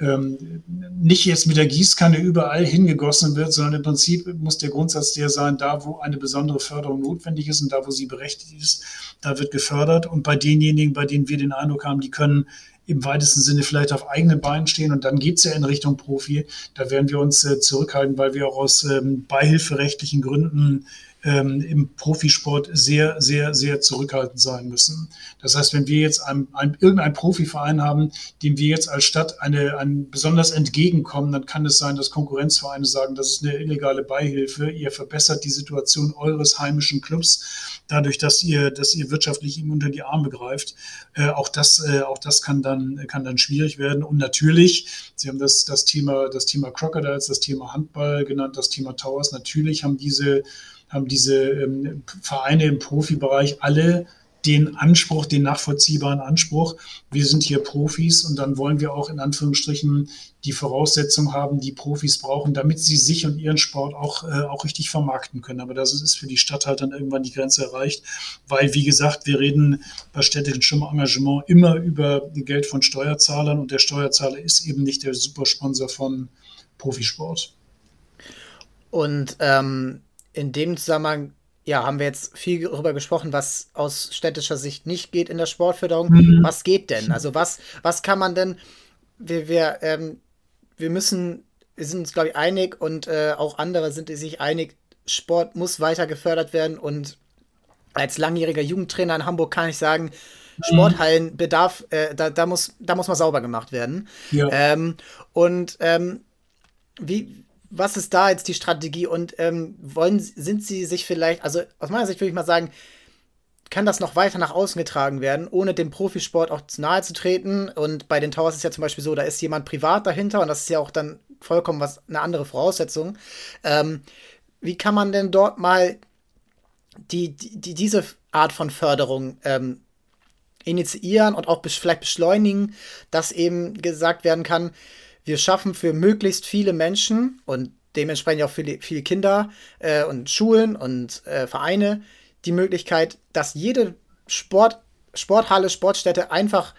ähm, nicht jetzt mit der Gießkanne überall hingegossen wird, sondern im Prinzip muss der Grundsatz der sein, da wo eine besondere Förderung notwendig ist und da wo sie berechtigt ist, da wird gefördert. Und bei denjenigen, bei denen wir den Eindruck haben, die können im weitesten Sinne vielleicht auf eigenen Beinen stehen und dann geht es ja in Richtung Profi. Da werden wir uns äh, zurückhalten, weil wir auch aus ähm, beihilferechtlichen Gründen ähm, im Profisport sehr, sehr, sehr zurückhaltend sein müssen. Das heißt, wenn wir jetzt ein, ein, irgendeinen Profiverein haben, dem wir jetzt als Stadt eine, ein besonders entgegenkommen, dann kann es sein, dass Konkurrenzvereine sagen, das ist eine illegale Beihilfe, ihr verbessert die Situation eures heimischen Clubs dadurch, dass ihr, dass ihr wirtschaftlich ihm unter die Arme greift. Äh, auch das, äh, auch das kann dann, kann dann schwierig werden. Und natürlich, Sie haben das, das Thema, das Thema Crocodiles, das Thema Handball genannt, das Thema Towers. Natürlich haben diese haben diese ähm, Vereine im Profibereich alle den Anspruch, den nachvollziehbaren Anspruch, wir sind hier Profis und dann wollen wir auch in Anführungsstrichen die Voraussetzung haben, die Profis brauchen, damit sie sich und ihren Sport auch, äh, auch richtig vermarkten können. Aber das ist für die Stadt halt dann irgendwann die Grenze erreicht, weil, wie gesagt, wir reden bei städtischem Engagement immer über Geld von Steuerzahlern und der Steuerzahler ist eben nicht der Supersponsor von Profisport. Und ähm, in dem Zusammenhang, ja, haben wir jetzt viel darüber gesprochen, was aus städtischer Sicht nicht geht in der Sportförderung. Mhm. Was geht denn? Also was, was kann man denn, wir, wir, ähm, wir müssen, wir sind uns, glaube ich, einig und äh, auch andere sind sich einig, Sport muss weiter gefördert werden und als langjähriger Jugendtrainer in Hamburg kann ich sagen, mhm. Sporthallen bedarf, äh, da, da, muss, da muss mal sauber gemacht werden. Ja. Ähm, und ähm, wie, was ist da jetzt die Strategie und ähm, wollen, sind sie sich vielleicht, also aus meiner Sicht würde ich mal sagen, kann das noch weiter nach außen getragen werden, ohne dem Profisport auch zu nahe zu treten. Und bei den Towers ist ja zum Beispiel so, da ist jemand privat dahinter und das ist ja auch dann vollkommen was eine andere Voraussetzung. Ähm, wie kann man denn dort mal die, die, diese Art von Förderung ähm, initiieren und auch vielleicht beschleunigen, dass eben gesagt werden kann, wir schaffen für möglichst viele Menschen und dementsprechend auch viele, viele Kinder äh, und Schulen und äh, Vereine die Möglichkeit, dass jede Sport, Sporthalle, Sportstätte einfach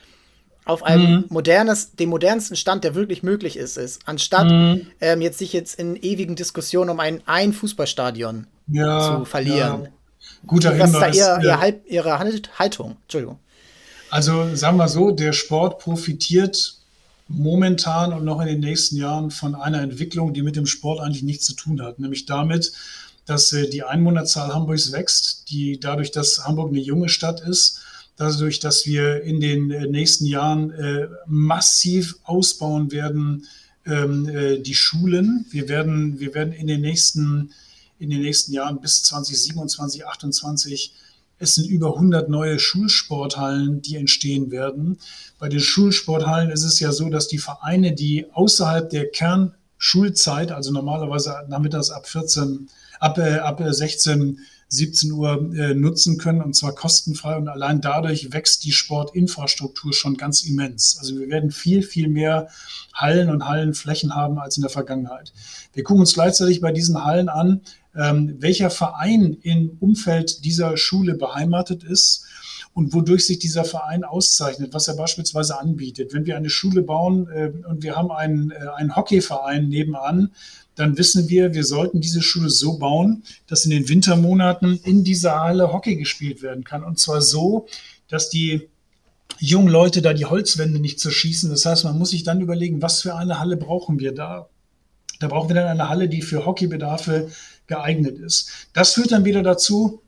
auf einem mhm. modernes, dem modernsten Stand, der wirklich möglich ist, ist, anstatt mhm. ähm, jetzt sich jetzt in ewigen Diskussionen um ein, ein Fußballstadion ja, zu verlieren. Ja. Guter Was Hinweis. ist da ihr, ihr Halb, Ihre Haltung? Entschuldigung. Also sagen wir so, der Sport profitiert momentan und noch in den nächsten Jahren von einer Entwicklung, die mit dem Sport eigentlich nichts zu tun hat, nämlich damit, dass äh, die Einwohnerzahl Hamburgs wächst, die dadurch, dass Hamburg eine junge Stadt ist, dadurch, dass wir in den äh, nächsten Jahren äh, massiv ausbauen werden, ähm, äh, die Schulen. Wir werden, wir werden in den nächsten, in den nächsten Jahren bis 2027, 2028 es sind über 100 neue Schulsporthallen, die entstehen werden. Bei den Schulsporthallen ist es ja so, dass die Vereine, die außerhalb der Kernschulzeit, also normalerweise nachmittags ab 14, ab, äh, ab 16 17 Uhr äh, nutzen können und zwar kostenfrei und allein dadurch wächst die Sportinfrastruktur schon ganz immens. Also wir werden viel, viel mehr Hallen und Hallenflächen haben als in der Vergangenheit. Wir gucken uns gleichzeitig bei diesen Hallen an, ähm, welcher Verein im Umfeld dieser Schule beheimatet ist und wodurch sich dieser Verein auszeichnet, was er beispielsweise anbietet. Wenn wir eine Schule bauen äh, und wir haben einen, äh, einen Hockeyverein nebenan, dann wissen wir, wir sollten diese Schule so bauen, dass in den Wintermonaten in dieser Halle Hockey gespielt werden kann. Und zwar so, dass die jungen Leute da die Holzwände nicht zerschießen. Das heißt, man muss sich dann überlegen, was für eine Halle brauchen wir da? Da brauchen wir dann eine Halle, die für Hockeybedarfe geeignet ist. Das führt dann wieder dazu,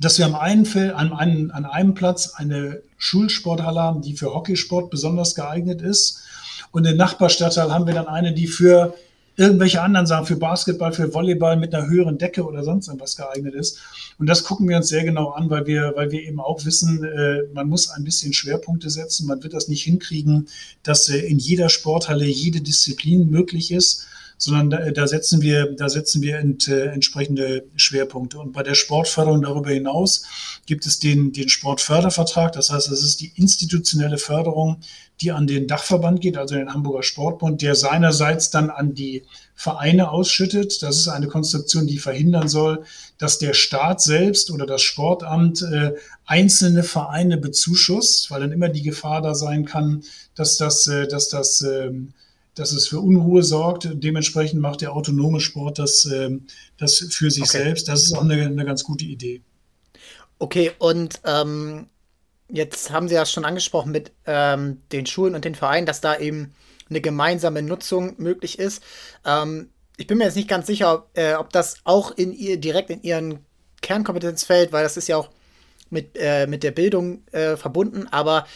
dass wir am einen Feld, an, einem, an einem Platz eine Schulsporthalle haben, die für Hockeysport besonders geeignet ist. Und im Nachbarstadtteil haben wir dann eine, die für irgendwelche anderen Sachen für Basketball, für Volleyball mit einer höheren Decke oder sonst irgendwas geeignet ist. Und das gucken wir uns sehr genau an, weil wir, weil wir eben auch wissen, äh, man muss ein bisschen Schwerpunkte setzen. Man wird das nicht hinkriegen, dass äh, in jeder Sporthalle jede Disziplin möglich ist sondern da, da, setzen wir, da setzen wir ent, äh, entsprechende Schwerpunkte. Und bei der Sportförderung darüber hinaus gibt es den, den Sportfördervertrag. Das heißt, das ist die institutionelle Förderung, die an den Dachverband geht, also den Hamburger Sportbund, der seinerseits dann an die Vereine ausschüttet. Das ist eine Konstruktion, die verhindern soll, dass der Staat selbst oder das Sportamt äh, einzelne Vereine bezuschusst, weil dann immer die Gefahr da sein kann, dass das, äh, dass das äh, dass es für Unruhe sorgt. Dementsprechend macht der autonome Sport das, ähm, das für sich okay. selbst. Das ist auch eine, eine ganz gute Idee. Okay, und ähm, jetzt haben Sie ja schon angesprochen mit ähm, den Schulen und den Vereinen, dass da eben eine gemeinsame Nutzung möglich ist. Ähm, ich bin mir jetzt nicht ganz sicher, ob, äh, ob das auch in ihr direkt in Ihren Kernkompetenz fällt, weil das ist ja auch mit, äh, mit der Bildung äh, verbunden, aber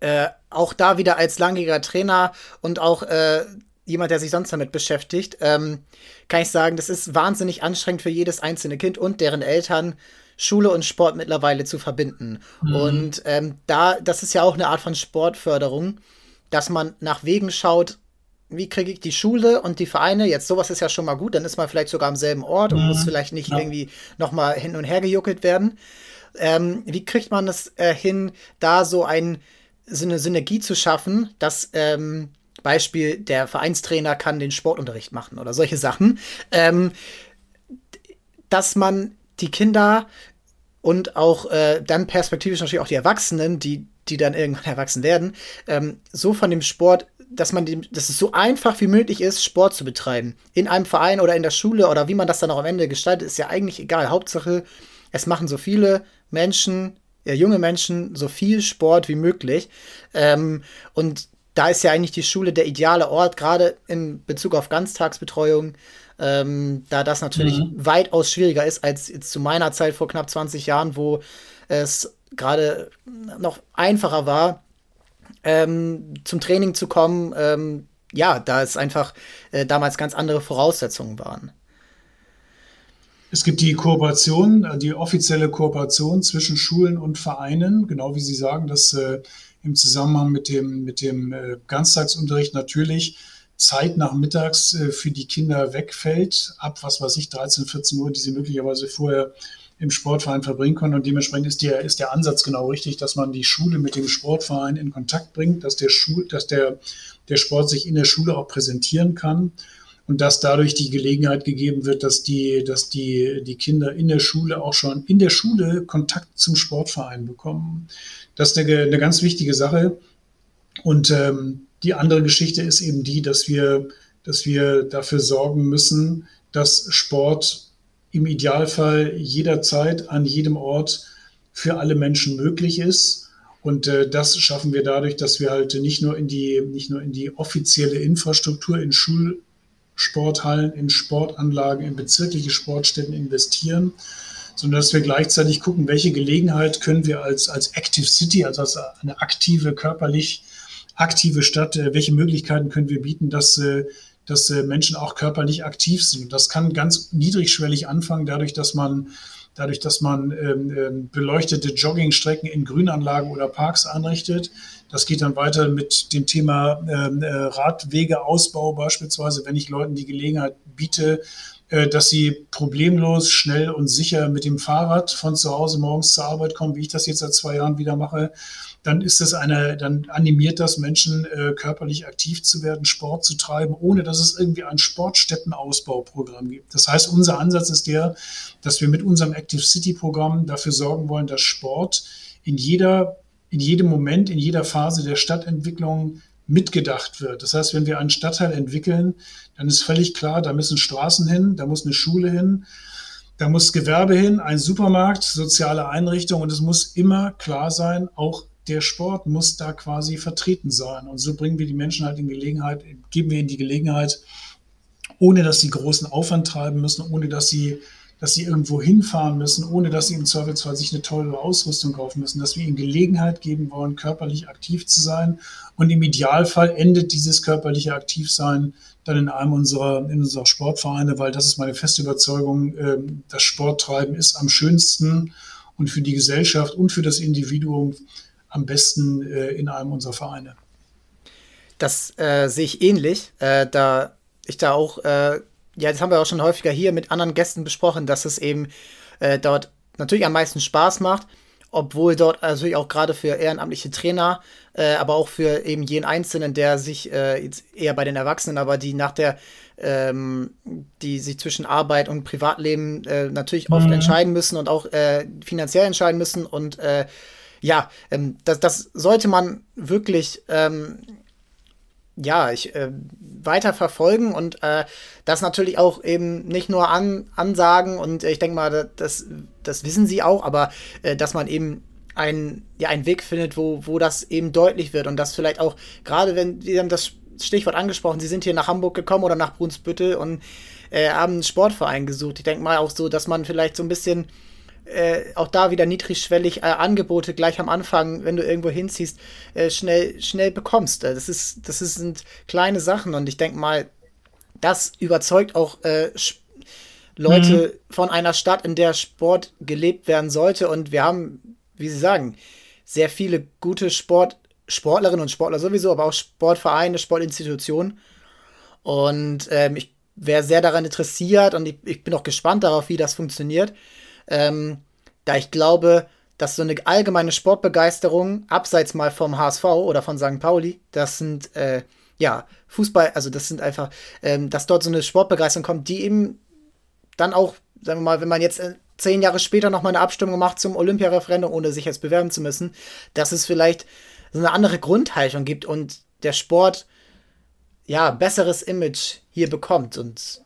äh, auch da wieder als langjähriger Trainer und auch äh, jemand, der sich sonst damit beschäftigt, ähm, kann ich sagen, das ist wahnsinnig anstrengend für jedes einzelne Kind und deren Eltern, Schule und Sport mittlerweile zu verbinden. Mhm. Und ähm, da, das ist ja auch eine Art von Sportförderung, dass man nach Wegen schaut, wie kriege ich die Schule und die Vereine, jetzt sowas ist ja schon mal gut, dann ist man vielleicht sogar am selben Ort und mhm. muss vielleicht nicht ja. irgendwie nochmal hin und her gejuckelt werden. Ähm, wie kriegt man das äh, hin, da so ein so eine Synergie zu schaffen, dass ähm, Beispiel der Vereinstrainer kann den Sportunterricht machen oder solche Sachen, ähm, dass man die Kinder und auch äh, dann perspektivisch natürlich auch die Erwachsenen, die, die dann irgendwann *laughs* erwachsen werden, ähm, so von dem Sport, dass man dem, dass es so einfach wie möglich ist, Sport zu betreiben. In einem Verein oder in der Schule oder wie man das dann auch am Ende gestaltet, ist ja eigentlich egal. Hauptsache, es machen so viele Menschen äh, junge Menschen so viel Sport wie möglich. Ähm, und da ist ja eigentlich die Schule der ideale Ort, gerade in Bezug auf Ganztagsbetreuung, ähm, da das natürlich mhm. weitaus schwieriger ist als jetzt zu meiner Zeit vor knapp 20 Jahren, wo es gerade noch einfacher war, ähm, zum Training zu kommen. Ähm, ja, da es einfach äh, damals ganz andere Voraussetzungen waren. Es gibt die Kooperation, äh, die offizielle Kooperation zwischen Schulen und Vereinen, genau wie Sie sagen, dass äh, im Zusammenhang mit dem, mit dem äh, Ganztagsunterricht natürlich Zeit nachmittags äh, für die Kinder wegfällt, ab was weiß ich, 13, 14 Uhr, die sie möglicherweise vorher im Sportverein verbringen können. Und dementsprechend ist der, ist der Ansatz genau richtig, dass man die Schule mit dem Sportverein in Kontakt bringt, dass der, Schul, dass der, der Sport sich in der Schule auch präsentieren kann und dass dadurch die Gelegenheit gegeben wird, dass die, dass die, die Kinder in der Schule auch schon in der Schule Kontakt zum Sportverein bekommen. Das ist eine, eine ganz wichtige Sache. Und ähm, die andere Geschichte ist eben die, dass wir, dass wir dafür sorgen müssen, dass Sport im Idealfall jederzeit an jedem Ort für alle Menschen möglich ist. Und äh, das schaffen wir dadurch, dass wir halt nicht nur in die, nicht nur in die offizielle Infrastruktur, in Schulsporthallen, in Sportanlagen, in bezirkliche Sportstätten investieren, sondern dass wir gleichzeitig gucken, welche Gelegenheit können wir als, als Active City, also als eine aktive, körperlich aktive Stadt, äh, welche Möglichkeiten können wir bieten, dass, äh, dass äh, Menschen auch körperlich aktiv sind. Das kann ganz niedrigschwellig anfangen, dadurch, dass man dadurch, dass man ähm, ähm, beleuchtete Joggingstrecken in Grünanlagen oder Parks anrichtet. Das geht dann weiter mit dem Thema ähm, äh, Radwegeausbau beispielsweise, wenn ich Leuten die Gelegenheit biete, äh, dass sie problemlos, schnell und sicher mit dem Fahrrad von zu Hause morgens zur Arbeit kommen, wie ich das jetzt seit zwei Jahren wieder mache, dann ist das eine, dann animiert das Menschen, äh, körperlich aktiv zu werden, Sport zu treiben, ohne dass es irgendwie ein Sportstättenausbauprogramm gibt. Das heißt, unser Ansatz ist der, dass wir mit unserem Active City Programm dafür sorgen wollen, dass Sport in jeder, in jedem Moment, in jeder Phase der Stadtentwicklung mitgedacht wird. Das heißt, wenn wir einen Stadtteil entwickeln, dann ist völlig klar, da müssen Straßen hin, da muss eine Schule hin, da muss Gewerbe hin, ein Supermarkt, soziale Einrichtungen und es muss immer klar sein, auch der Sport muss da quasi vertreten sein. Und so bringen wir die Menschen halt in Gelegenheit, geben wir ihnen die Gelegenheit, ohne dass sie großen Aufwand treiben müssen, ohne dass sie, dass sie irgendwo hinfahren müssen, ohne dass sie im Zweifelsfall sich eine teure Ausrüstung kaufen müssen, dass wir ihnen Gelegenheit geben wollen, körperlich aktiv zu sein. Und im Idealfall endet dieses körperliche Aktivsein dann in einem unserer, in unserer Sportvereine, weil das ist meine feste Überzeugung, ähm, das Sporttreiben ist am schönsten und für die Gesellschaft und für das Individuum am besten äh, in einem unserer Vereine. Das äh, sehe ich ähnlich, äh, da ich da auch, äh, ja, das haben wir auch schon häufiger hier mit anderen Gästen besprochen, dass es eben äh, dort natürlich am meisten Spaß macht, obwohl dort natürlich auch gerade für ehrenamtliche Trainer, äh, aber auch für eben jeden Einzelnen, der sich jetzt eher bei den Erwachsenen, aber die nach der ähm, die sich zwischen Arbeit und Privatleben natürlich oft mhm. entscheiden müssen und auch finanziell entscheiden müssen und ja, ähm, das, das sollte man wirklich, ähm, ja, ich, äh, weiter verfolgen und äh, das natürlich auch eben nicht nur an, ansagen und ich denke mal, das, das wissen sie auch, aber äh, dass man eben ein, ja, einen Weg findet, wo, wo das eben deutlich wird und das vielleicht auch, gerade wenn, Sie haben das Stichwort angesprochen, Sie sind hier nach Hamburg gekommen oder nach Brunsbüttel und äh, haben einen Sportverein gesucht. Ich denke mal auch so, dass man vielleicht so ein bisschen äh, auch da wieder niedrigschwellig äh, Angebote gleich am Anfang, wenn du irgendwo hinziehst, äh, schnell, schnell bekommst. Äh, das ist, das ist, sind kleine Sachen und ich denke mal, das überzeugt auch äh, Leute mhm. von einer Stadt, in der Sport gelebt werden sollte. Und wir haben, wie Sie sagen, sehr viele gute Sport, Sportlerinnen und Sportler sowieso, aber auch Sportvereine, Sportinstitutionen. Und ähm, ich wäre sehr daran interessiert und ich, ich, bin auch gespannt darauf, wie das funktioniert ähm, da ich glaube, dass so eine allgemeine Sportbegeisterung, abseits mal vom HSV oder von St. Pauli, das sind, äh, ja, Fußball, also das sind einfach, ähm, dass dort so eine Sportbegeisterung kommt, die eben dann auch, sagen wir mal, wenn man jetzt äh, zehn Jahre später nochmal eine Abstimmung macht zum Olympiareferendum, ohne sich jetzt bewerben zu müssen, dass es vielleicht so eine andere Grundhaltung gibt und der Sport ja besseres Image hier bekommt und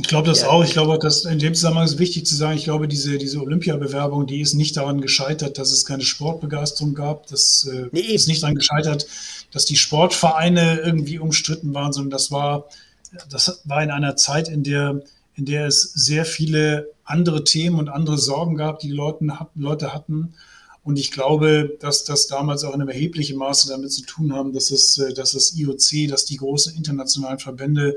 ich glaube das ja. auch. Ich glaube, dass in dem Zusammenhang ist wichtig zu sagen, ich glaube, diese, diese Olympiabewerbung, die ist nicht daran gescheitert, dass es keine Sportbegeisterung gab. Das äh, nee, ist nicht daran gescheitert, dass die Sportvereine irgendwie umstritten waren, sondern das war, das war in einer Zeit, in der, in der es sehr viele andere Themen und andere Sorgen gab, die die Leute, Leute hatten. Und ich glaube, dass das damals auch in einem erheblichen Maße damit zu tun haben, dass es, äh, dass das IOC, dass die großen internationalen Verbände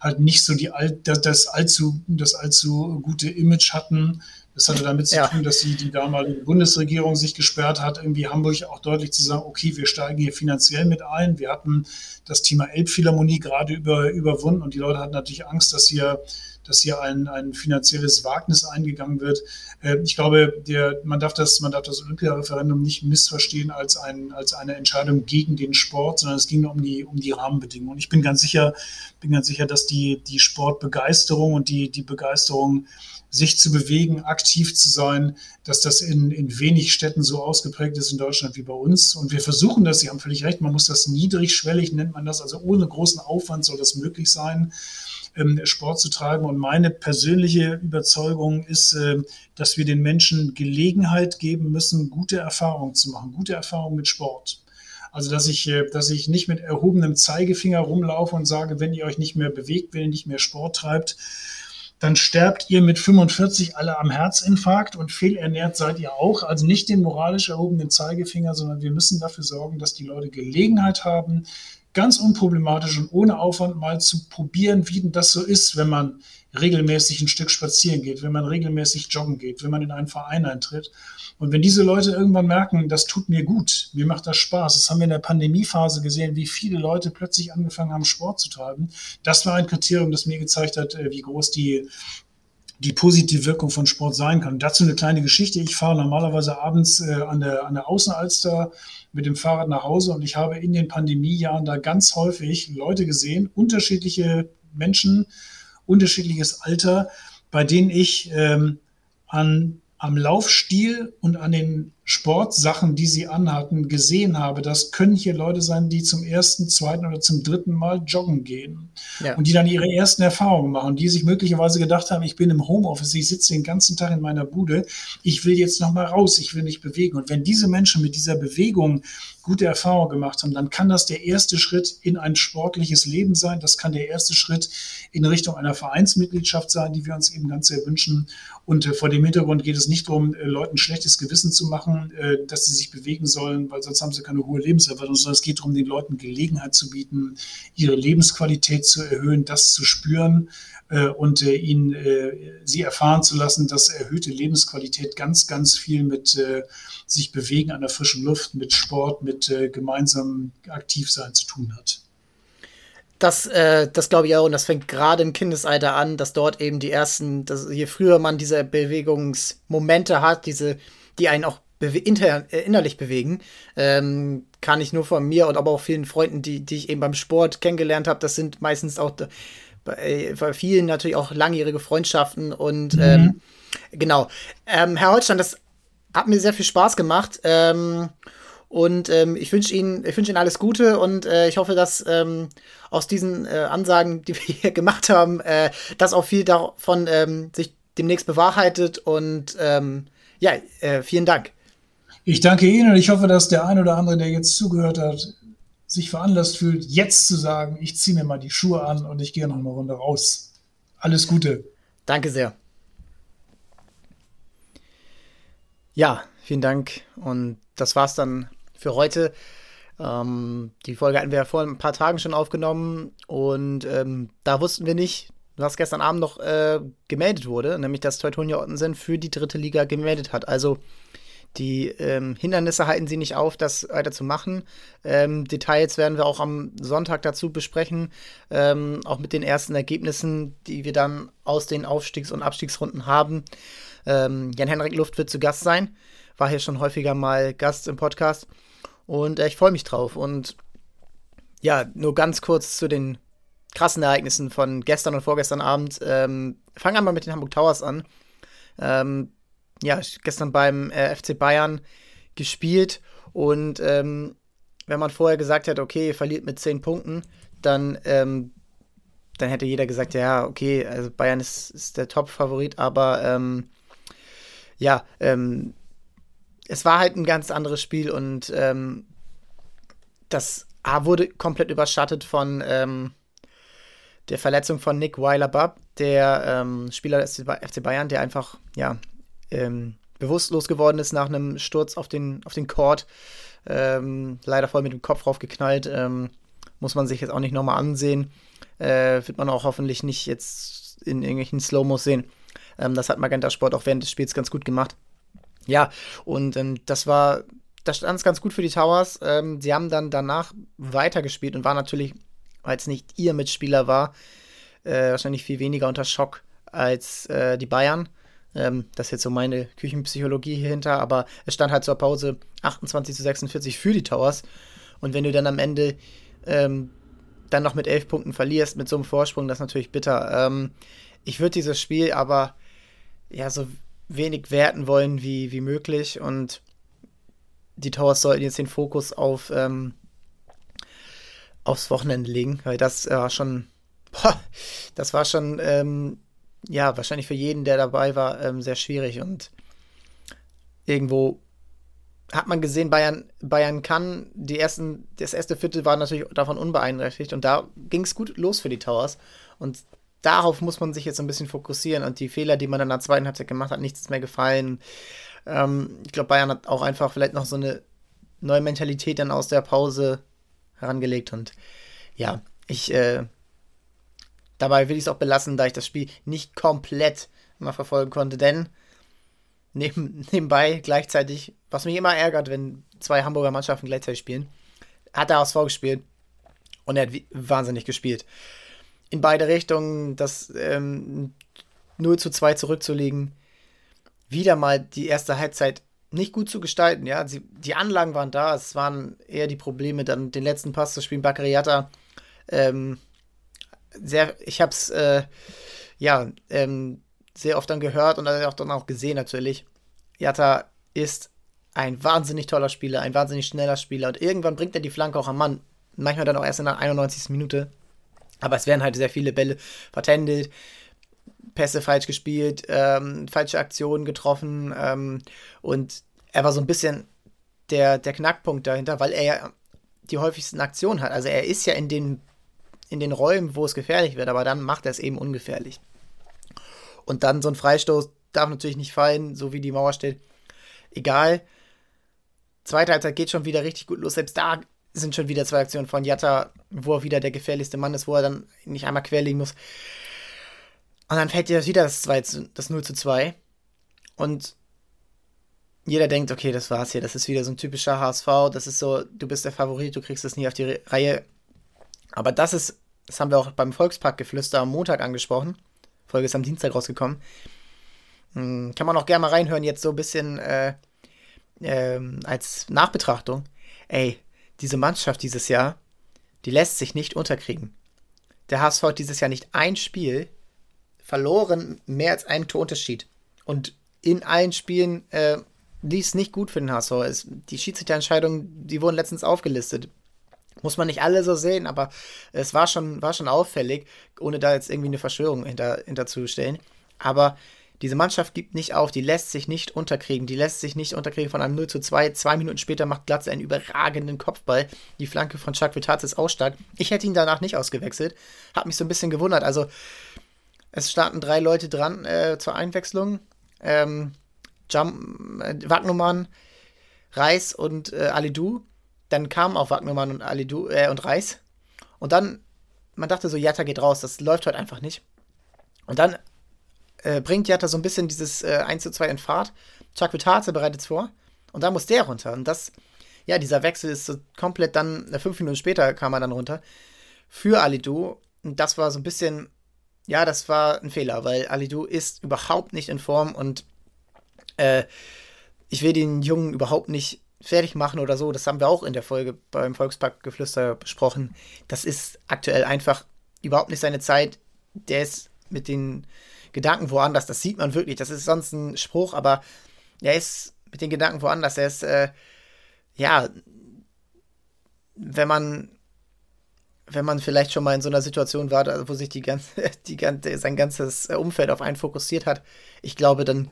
halt nicht so die das, das allzu das allzu gute Image hatten. Das hatte damit zu ja. tun, dass die, die damalige Bundesregierung sich gesperrt hat, irgendwie Hamburg auch deutlich zu sagen, okay, wir steigen hier finanziell mit ein. Wir hatten das Thema Elbphilharmonie gerade über, überwunden und die Leute hatten natürlich Angst, dass hier dass hier ein, ein finanzielles Wagnis eingegangen wird. Äh, ich glaube, der, man darf das, man darf das Olympiareferendum nicht missverstehen als, ein, als eine Entscheidung gegen den Sport, sondern es ging um die, um die Rahmenbedingungen. Ich bin ganz sicher, bin ganz sicher, dass die, die Sportbegeisterung und die, die Begeisterung sich zu bewegen, aktiv zu sein, dass das in, in wenig Städten so ausgeprägt ist in Deutschland wie bei uns. Und wir versuchen das, Sie haben völlig recht, man muss das niedrigschwellig, nennt man das, also ohne großen Aufwand soll das möglich sein, Sport zu treiben. Und meine persönliche Überzeugung ist, äh, dass wir den Menschen Gelegenheit geben müssen, gute Erfahrungen zu machen, gute Erfahrungen mit Sport. Also, dass ich, äh, dass ich nicht mit erhobenem Zeigefinger rumlaufe und sage, wenn ihr euch nicht mehr bewegt, wenn ihr nicht mehr Sport treibt, dann sterbt ihr mit 45 alle am Herzinfarkt und fehlernährt seid ihr auch. Also nicht den moralisch erhobenen Zeigefinger, sondern wir müssen dafür sorgen, dass die Leute Gelegenheit haben, ganz unproblematisch und ohne Aufwand mal zu probieren, wie denn das so ist, wenn man regelmäßig ein Stück spazieren geht, wenn man regelmäßig joggen geht, wenn man in einen Verein eintritt. Und wenn diese Leute irgendwann merken, das tut mir gut, mir macht das Spaß, das haben wir in der Pandemiephase gesehen, wie viele Leute plötzlich angefangen haben, Sport zu treiben. Das war ein Kriterium, das mir gezeigt hat, äh, wie groß die, die positive Wirkung von Sport sein kann. Dazu eine kleine Geschichte. Ich fahre normalerweise abends äh, an, der, an der Außenalster mit dem Fahrrad nach Hause und ich habe in den Pandemiejahren da ganz häufig Leute gesehen, unterschiedliche Menschen, unterschiedliches Alter, bei denen ich ähm, an am Laufstil und an den Sportsachen, die sie anhatten, gesehen habe, das können hier Leute sein, die zum ersten, zweiten oder zum dritten Mal joggen gehen ja. und die dann ihre ersten Erfahrungen machen, die sich möglicherweise gedacht haben, ich bin im Homeoffice, ich sitze den ganzen Tag in meiner Bude, ich will jetzt noch mal raus, ich will mich bewegen. Und wenn diese Menschen mit dieser Bewegung gute Erfahrungen gemacht haben, dann kann das der erste Schritt in ein sportliches Leben sein. Das kann der erste Schritt in Richtung einer Vereinsmitgliedschaft sein, die wir uns eben ganz sehr wünschen. Und äh, vor dem Hintergrund geht es nicht darum, äh, Leuten schlechtes Gewissen zu machen, äh, dass sie sich bewegen sollen, weil sonst haben sie keine hohe Lebenserwartung, sondern es geht darum, den Leuten Gelegenheit zu bieten, ihre Lebensqualität zu erhöhen, das zu spüren äh, und äh, ihnen äh, sie erfahren zu lassen, dass erhöhte Lebensqualität ganz, ganz viel mit sich bewegen an der frischen Luft, mit Sport, mit gemeinsamem Aktivsein zu tun hat. Das, äh, das glaube ich auch, und das fängt gerade im Kindesalter an, dass dort eben die ersten, dass je früher man diese Bewegungsmomente hat, diese, die einen auch inter äh, innerlich bewegen, ähm, kann ich nur von mir und aber auch vielen Freunden, die, die ich eben beim Sport kennengelernt habe, das sind meistens auch bei, bei vielen natürlich auch langjährige Freundschaften und mhm. ähm, genau. Ähm, Herr Holstein, das hat mir sehr viel Spaß gemacht. Ähm, und ähm, ich wünsche Ihnen, ich wünsche Ihnen alles Gute und äh, ich hoffe, dass ähm, aus diesen äh, Ansagen, die wir hier *laughs* gemacht haben, äh, dass auch viel davon ähm, sich demnächst bewahrheitet. Und ähm, ja, äh, vielen Dank. Ich danke Ihnen und ich hoffe, dass der ein oder andere, der jetzt zugehört hat, sich veranlasst fühlt, jetzt zu sagen, ich ziehe mir mal die Schuhe an und ich gehe noch eine Runde raus. Alles Gute. Danke sehr. Ja, vielen Dank. Und das war's dann für heute. Ähm, die Folge hatten wir ja vor ein paar Tagen schon aufgenommen und ähm, da wussten wir nicht, was gestern Abend noch äh, gemeldet wurde, nämlich dass Teutonia Ottensen für die dritte Liga gemeldet hat. Also die ähm, Hindernisse halten sie nicht auf, das weiter zu machen. Ähm, Details werden wir auch am Sonntag dazu besprechen, ähm, auch mit den ersten Ergebnissen, die wir dann aus den Aufstiegs- und Abstiegsrunden haben. Ähm, Jan-Henrik Luft wird zu Gast sein, war hier schon häufiger mal Gast im Podcast. Und äh, ich freue mich drauf. Und ja, nur ganz kurz zu den krassen Ereignissen von gestern und vorgestern Abend. Ähm, fangen wir mal mit den Hamburg Towers an. Ähm, ja, gestern beim äh, FC Bayern gespielt und ähm, wenn man vorher gesagt hätte, okay, ihr verliert mit 10 Punkten, dann, ähm, dann hätte jeder gesagt, ja, okay, also Bayern ist, ist der Top-Favorit, aber ähm, ja, ähm, es war halt ein ganz anderes Spiel und ähm, das A wurde komplett überschattet von ähm, der Verletzung von Nick Weiler-Bubb, der ähm, Spieler des FC Bayern, der einfach, ja, ähm, bewusstlos geworden ist nach einem Sturz auf den, auf den Court. Ähm, leider voll mit dem Kopf raufgeknallt. Ähm, muss man sich jetzt auch nicht nochmal ansehen. Äh, wird man auch hoffentlich nicht jetzt in irgendwelchen Slow-Mos sehen. Das hat Magenta Sport auch während des Spiels ganz gut gemacht. Ja, und ähm, das war, da stand es ganz gut für die Towers. Ähm, sie haben dann danach weitergespielt und war natürlich, weil es nicht ihr Mitspieler war, äh, wahrscheinlich viel weniger unter Schock als äh, die Bayern. Ähm, das ist jetzt so meine Küchenpsychologie hier hinter, aber es stand halt zur Pause 28 zu 46 für die Towers. Und wenn du dann am Ende ähm, dann noch mit elf Punkten verlierst, mit so einem Vorsprung, das ist natürlich bitter. Ähm, ich würde dieses Spiel aber ja so wenig werten wollen wie, wie möglich. Und die Towers sollten jetzt den Fokus auf ähm, aufs Wochenende legen, weil das war äh, schon, boah, das war schon, ähm, ja, wahrscheinlich für jeden, der dabei war, ähm, sehr schwierig. Und irgendwo hat man gesehen, Bayern, Bayern kann, die ersten, das erste Viertel war natürlich davon unbeeinträchtigt. Und da ging es gut los für die Towers. Und darauf muss man sich jetzt ein bisschen fokussieren und die Fehler, die man in der zweiten Halbzeit gemacht hat, nichts mehr gefallen. Ähm, ich glaube, Bayern hat auch einfach vielleicht noch so eine neue Mentalität dann aus der Pause herangelegt und ja, ich äh, dabei will ich es auch belassen, da ich das Spiel nicht komplett mal verfolgen konnte, denn neben, *laughs* nebenbei gleichzeitig, was mich immer ärgert, wenn zwei Hamburger Mannschaften gleichzeitig spielen, hat der HSV gespielt und er hat wahnsinnig gespielt. In beide Richtungen, das ähm, 0 zu 2 zurückzulegen, wieder mal die erste Halbzeit nicht gut zu gestalten. Ja, Sie, die Anlagen waren da, es waren eher die Probleme, dann den letzten Pass zu spielen. Bakariata, ähm, sehr, ich habe es äh, ja ähm, sehr oft dann gehört und auch dann auch gesehen natürlich. Jatta ist ein wahnsinnig toller Spieler, ein wahnsinnig schneller Spieler und irgendwann bringt er die Flanke auch am Mann. Manchmal dann auch erst in der 91. Minute. Aber es werden halt sehr viele Bälle vertändelt. Pässe falsch gespielt, ähm, falsche Aktionen getroffen ähm, und er war so ein bisschen der, der Knackpunkt dahinter, weil er ja die häufigsten Aktionen hat. Also er ist ja in den, in den Räumen, wo es gefährlich wird, aber dann macht er es eben ungefährlich. Und dann so ein Freistoß darf natürlich nicht fallen, so wie die Mauer steht. Egal. Zweite Halbzeit geht schon wieder richtig gut los. Selbst da sind schon wieder zwei Aktionen von Jatta, wo er wieder der gefährlichste Mann ist, wo er dann nicht einmal querlegen muss. Und dann fällt dir wieder das, 2 zu, das 0 zu 2. Und jeder denkt, okay, das war's hier. Das ist wieder so ein typischer HSV. Das ist so, du bist der Favorit, du kriegst es nie auf die Reihe. Aber das ist, das haben wir auch beim Volksparkgeflüster am Montag angesprochen. Folge ist am Dienstag rausgekommen. Hm, kann man auch gerne mal reinhören, jetzt so ein bisschen äh, äh, als Nachbetrachtung. Ey, diese Mannschaft dieses Jahr, die lässt sich nicht unterkriegen. Der HSV hat dieses Jahr nicht ein Spiel verloren mehr als einen Torunterschied. Und in allen Spielen äh, lief es nicht gut für den HSV. Es, die Schiedsrichterentscheidungen, die wurden letztens aufgelistet. Muss man nicht alle so sehen, aber es war schon, war schon auffällig, ohne da jetzt irgendwie eine Verschwörung hinter, hinterzustellen. Aber diese Mannschaft gibt nicht auf, die lässt sich nicht unterkriegen, die lässt sich nicht unterkriegen von einem 0 zu 2. Zwei Minuten später macht Glatze einen überragenden Kopfball. Die Flanke von Chuck Vitaz ist auch stark. Ich hätte ihn danach nicht ausgewechselt. Hat mich so ein bisschen gewundert. Also, es starten drei Leute dran äh, zur Einwechslung. Ähm, Jump, äh, Wagnumann, Reis und äh, Alidu. Dann kamen auch Wagnumann und Alidu äh, und Reis. Und dann, man dachte so, Jatta geht raus, das läuft heute einfach nicht. Und dann äh, bringt Jatta so ein bisschen dieses äh, 1 zu 2 in Fahrt. Chuck Vitarte bereitet es vor. Und dann muss der runter. Und das, ja, dieser Wechsel ist so komplett dann, äh, fünf Minuten später kam er dann runter. Für Alidu. Und das war so ein bisschen ja, das war ein Fehler, weil Alidu ist überhaupt nicht in Form und äh, ich will den Jungen überhaupt nicht fertig machen oder so. Das haben wir auch in der Folge beim Volksparkgeflüster besprochen. Das ist aktuell einfach überhaupt nicht seine Zeit. Der ist mit den Gedanken woanders. Das sieht man wirklich. Das ist sonst ein Spruch, aber er ist mit den Gedanken woanders. Er ist, äh, ja, wenn man wenn man vielleicht schon mal in so einer Situation war, wo sich die ganze, *laughs* die ganze, sein ganzes Umfeld auf einen fokussiert hat, ich glaube, dann,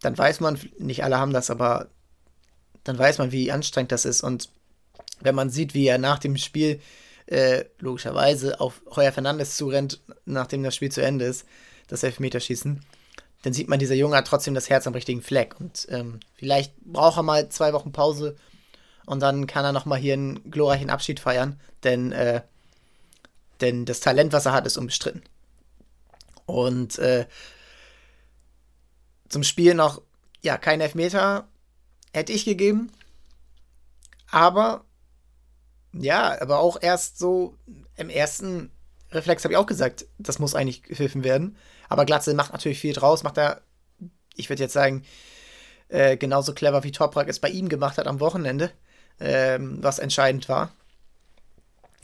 dann weiß man, nicht alle haben das, aber dann weiß man, wie anstrengend das ist. Und wenn man sieht, wie er nach dem Spiel äh, logischerweise auf Heuer Fernandes zurennt, nachdem das Spiel zu Ende ist, das Elfmeterschießen, dann sieht man, dieser Junge hat trotzdem das Herz am richtigen Fleck. Und ähm, vielleicht braucht er mal zwei Wochen Pause, und dann kann er nochmal hier einen glorreichen Abschied feiern, denn, äh, denn das Talent, was er hat, ist unbestritten. Und äh, zum Spiel noch, ja, kein Elfmeter hätte ich gegeben, aber ja, aber auch erst so im ersten, Reflex habe ich auch gesagt, das muss eigentlich gepfiffen werden. Aber Glatze macht natürlich viel draus, macht er, ich würde jetzt sagen, äh, genauso clever wie Toprak es bei ihm gemacht hat am Wochenende, ähm, was entscheidend war.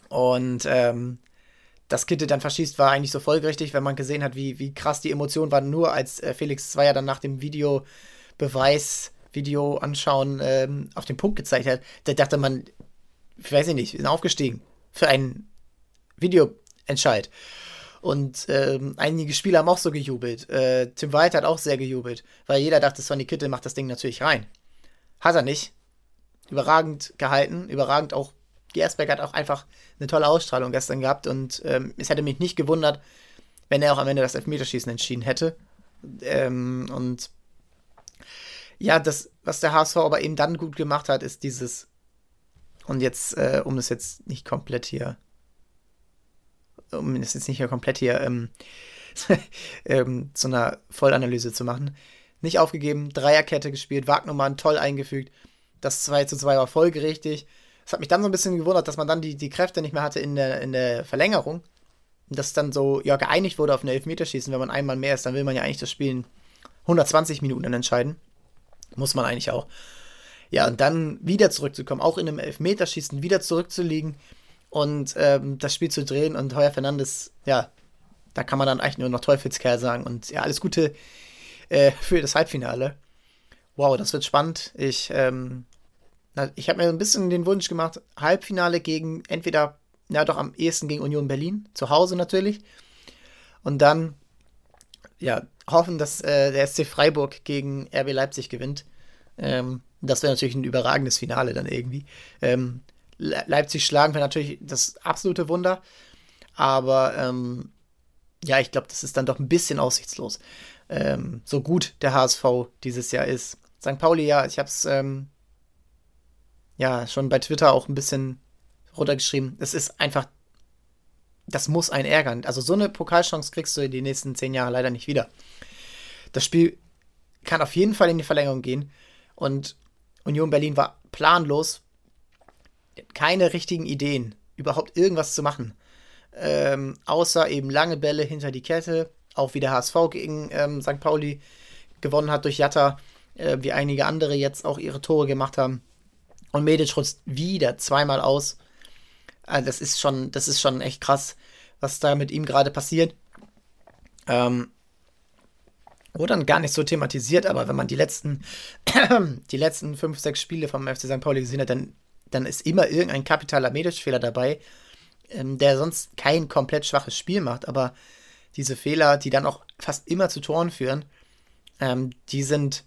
Und ähm, dass Kitte dann verschießt, war eigentlich so folgerichtig, wenn man gesehen hat, wie, wie krass die Emotionen waren, nur als äh, Felix Zweier dann nach dem Videobeweis, Video anschauen, ähm, auf den Punkt gezeigt hat. Da dachte man, ich weiß nicht, wir sind aufgestiegen für einen Videoentscheid. Und ähm, einige Spieler haben auch so gejubelt. Äh, Tim White hat auch sehr gejubelt, weil jeder dachte, Sonny Kittel macht das Ding natürlich rein. Hat er nicht. Überragend gehalten, überragend auch. Gersberg hat auch einfach eine tolle Ausstrahlung gestern gehabt und ähm, es hätte mich nicht gewundert, wenn er auch am Ende das Elfmeterschießen entschieden hätte. Ähm, und ja, das, was der HSV aber eben dann gut gemacht hat, ist dieses und jetzt, äh, um das jetzt nicht komplett hier, um das jetzt nicht hier komplett hier ähm, *laughs* ähm, zu einer Vollanalyse zu machen, nicht aufgegeben, Dreierkette gespielt, Wagnumann toll eingefügt. Das 2 zu 2 war folgerichtig. Es hat mich dann so ein bisschen gewundert, dass man dann die, die Kräfte nicht mehr hatte in der, in der Verlängerung. Dass dann so ja, geeinigt wurde auf ein Elfmeterschießen. Wenn man einmal mehr ist, dann will man ja eigentlich das Spiel in 120 Minuten entscheiden. Muss man eigentlich auch. Ja, und dann wieder zurückzukommen, auch in einem Elfmeterschießen wieder zurückzuliegen und ähm, das Spiel zu drehen und Heuer Fernandes, ja, da kann man dann eigentlich nur noch Teufelskerl sagen und ja, alles Gute äh, für das Halbfinale. Wow, das wird spannend. Ich, ähm, ich habe mir ein bisschen den Wunsch gemacht, Halbfinale gegen entweder, ja doch am ehesten gegen Union Berlin, zu Hause natürlich. Und dann, ja, hoffen, dass äh, der SC Freiburg gegen RB Leipzig gewinnt. Ähm, das wäre natürlich ein überragendes Finale dann irgendwie. Ähm, Leipzig schlagen wäre natürlich das absolute Wunder. Aber ähm, ja, ich glaube, das ist dann doch ein bisschen aussichtslos. Ähm, so gut der HSV dieses Jahr ist. St. Pauli, ja, ich habe es ähm, ja schon bei Twitter auch ein bisschen runtergeschrieben. Es ist einfach, das muss einen ärgern. Also so eine Pokalchance kriegst du in den nächsten zehn Jahren leider nicht wieder. Das Spiel kann auf jeden Fall in die Verlängerung gehen. Und Union Berlin war planlos, keine richtigen Ideen, überhaupt irgendwas zu machen. Ähm, außer eben lange Bälle hinter die Kette, auch wie der HSV gegen ähm, St. Pauli gewonnen hat durch Jatta, äh, wie einige andere jetzt auch ihre Tore gemacht haben. Und Medic rutscht wieder zweimal aus. Also das ist schon, das ist schon echt krass, was da mit ihm gerade passiert. Ähm, wurde dann gar nicht so thematisiert, aber wenn man die letzten, *clears throat* die letzten fünf, sechs Spiele vom FC St. Pauli gesehen hat, dann, dann ist immer irgendein kapitaler Medisch-Fehler dabei, ähm, der sonst kein komplett schwaches Spiel macht, aber diese Fehler, die dann auch fast immer zu Toren führen, ähm, die sind,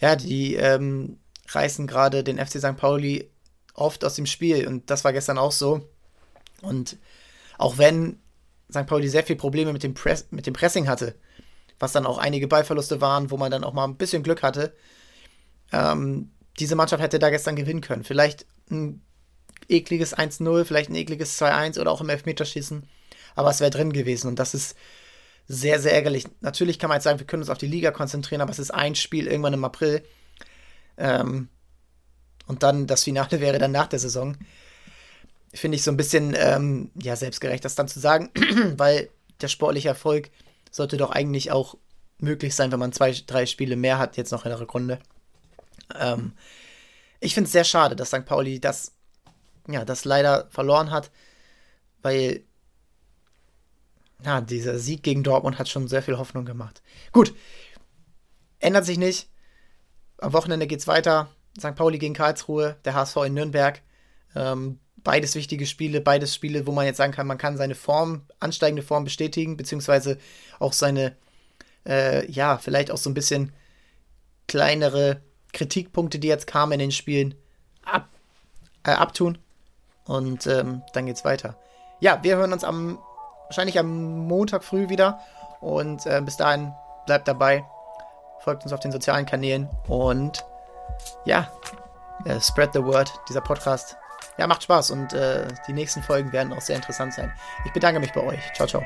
ja, die ähm, reißen gerade den FC St. Pauli oft aus dem Spiel und das war gestern auch so. Und auch wenn St. Pauli sehr viele Probleme mit dem, Press mit dem Pressing hatte, was dann auch einige Ballverluste waren, wo man dann auch mal ein bisschen Glück hatte. Ähm, diese Mannschaft hätte da gestern gewinnen können. Vielleicht ein ekliges 1-0, vielleicht ein ekliges 2-1 oder auch im Elfmeterschießen. Aber es wäre drin gewesen und das ist sehr, sehr ärgerlich. Natürlich kann man jetzt sagen, wir können uns auf die Liga konzentrieren, aber es ist ein Spiel irgendwann im April. Ähm, und dann das Finale *laughs* wäre dann nach der Saison. Finde ich so ein bisschen ähm, ja, selbstgerecht, das dann zu sagen, *clears throat* weil der sportliche Erfolg sollte doch eigentlich auch möglich sein, wenn man zwei, drei Spiele mehr hat, jetzt noch in der Rückrunde. Ähm, ich finde es sehr schade, dass St. Pauli das, ja, das leider verloren hat, weil ja, dieser Sieg gegen Dortmund hat schon sehr viel Hoffnung gemacht. Gut, ändert sich nicht. Am Wochenende geht es weiter. St. Pauli gegen Karlsruhe, der HSV in Nürnberg. Ähm, Beides wichtige Spiele, beides Spiele, wo man jetzt sagen kann, man kann seine Form, ansteigende Form bestätigen, beziehungsweise auch seine, äh, ja, vielleicht auch so ein bisschen kleinere Kritikpunkte, die jetzt kamen in den Spielen, ab, äh, abtun. Und ähm, dann geht's weiter. Ja, wir hören uns am, wahrscheinlich am Montag früh wieder. Und äh, bis dahin bleibt dabei, folgt uns auf den sozialen Kanälen und ja, äh, spread the word. Dieser Podcast ja, macht Spaß und äh, die nächsten Folgen werden auch sehr interessant sein. Ich bedanke mich bei euch. Ciao, ciao.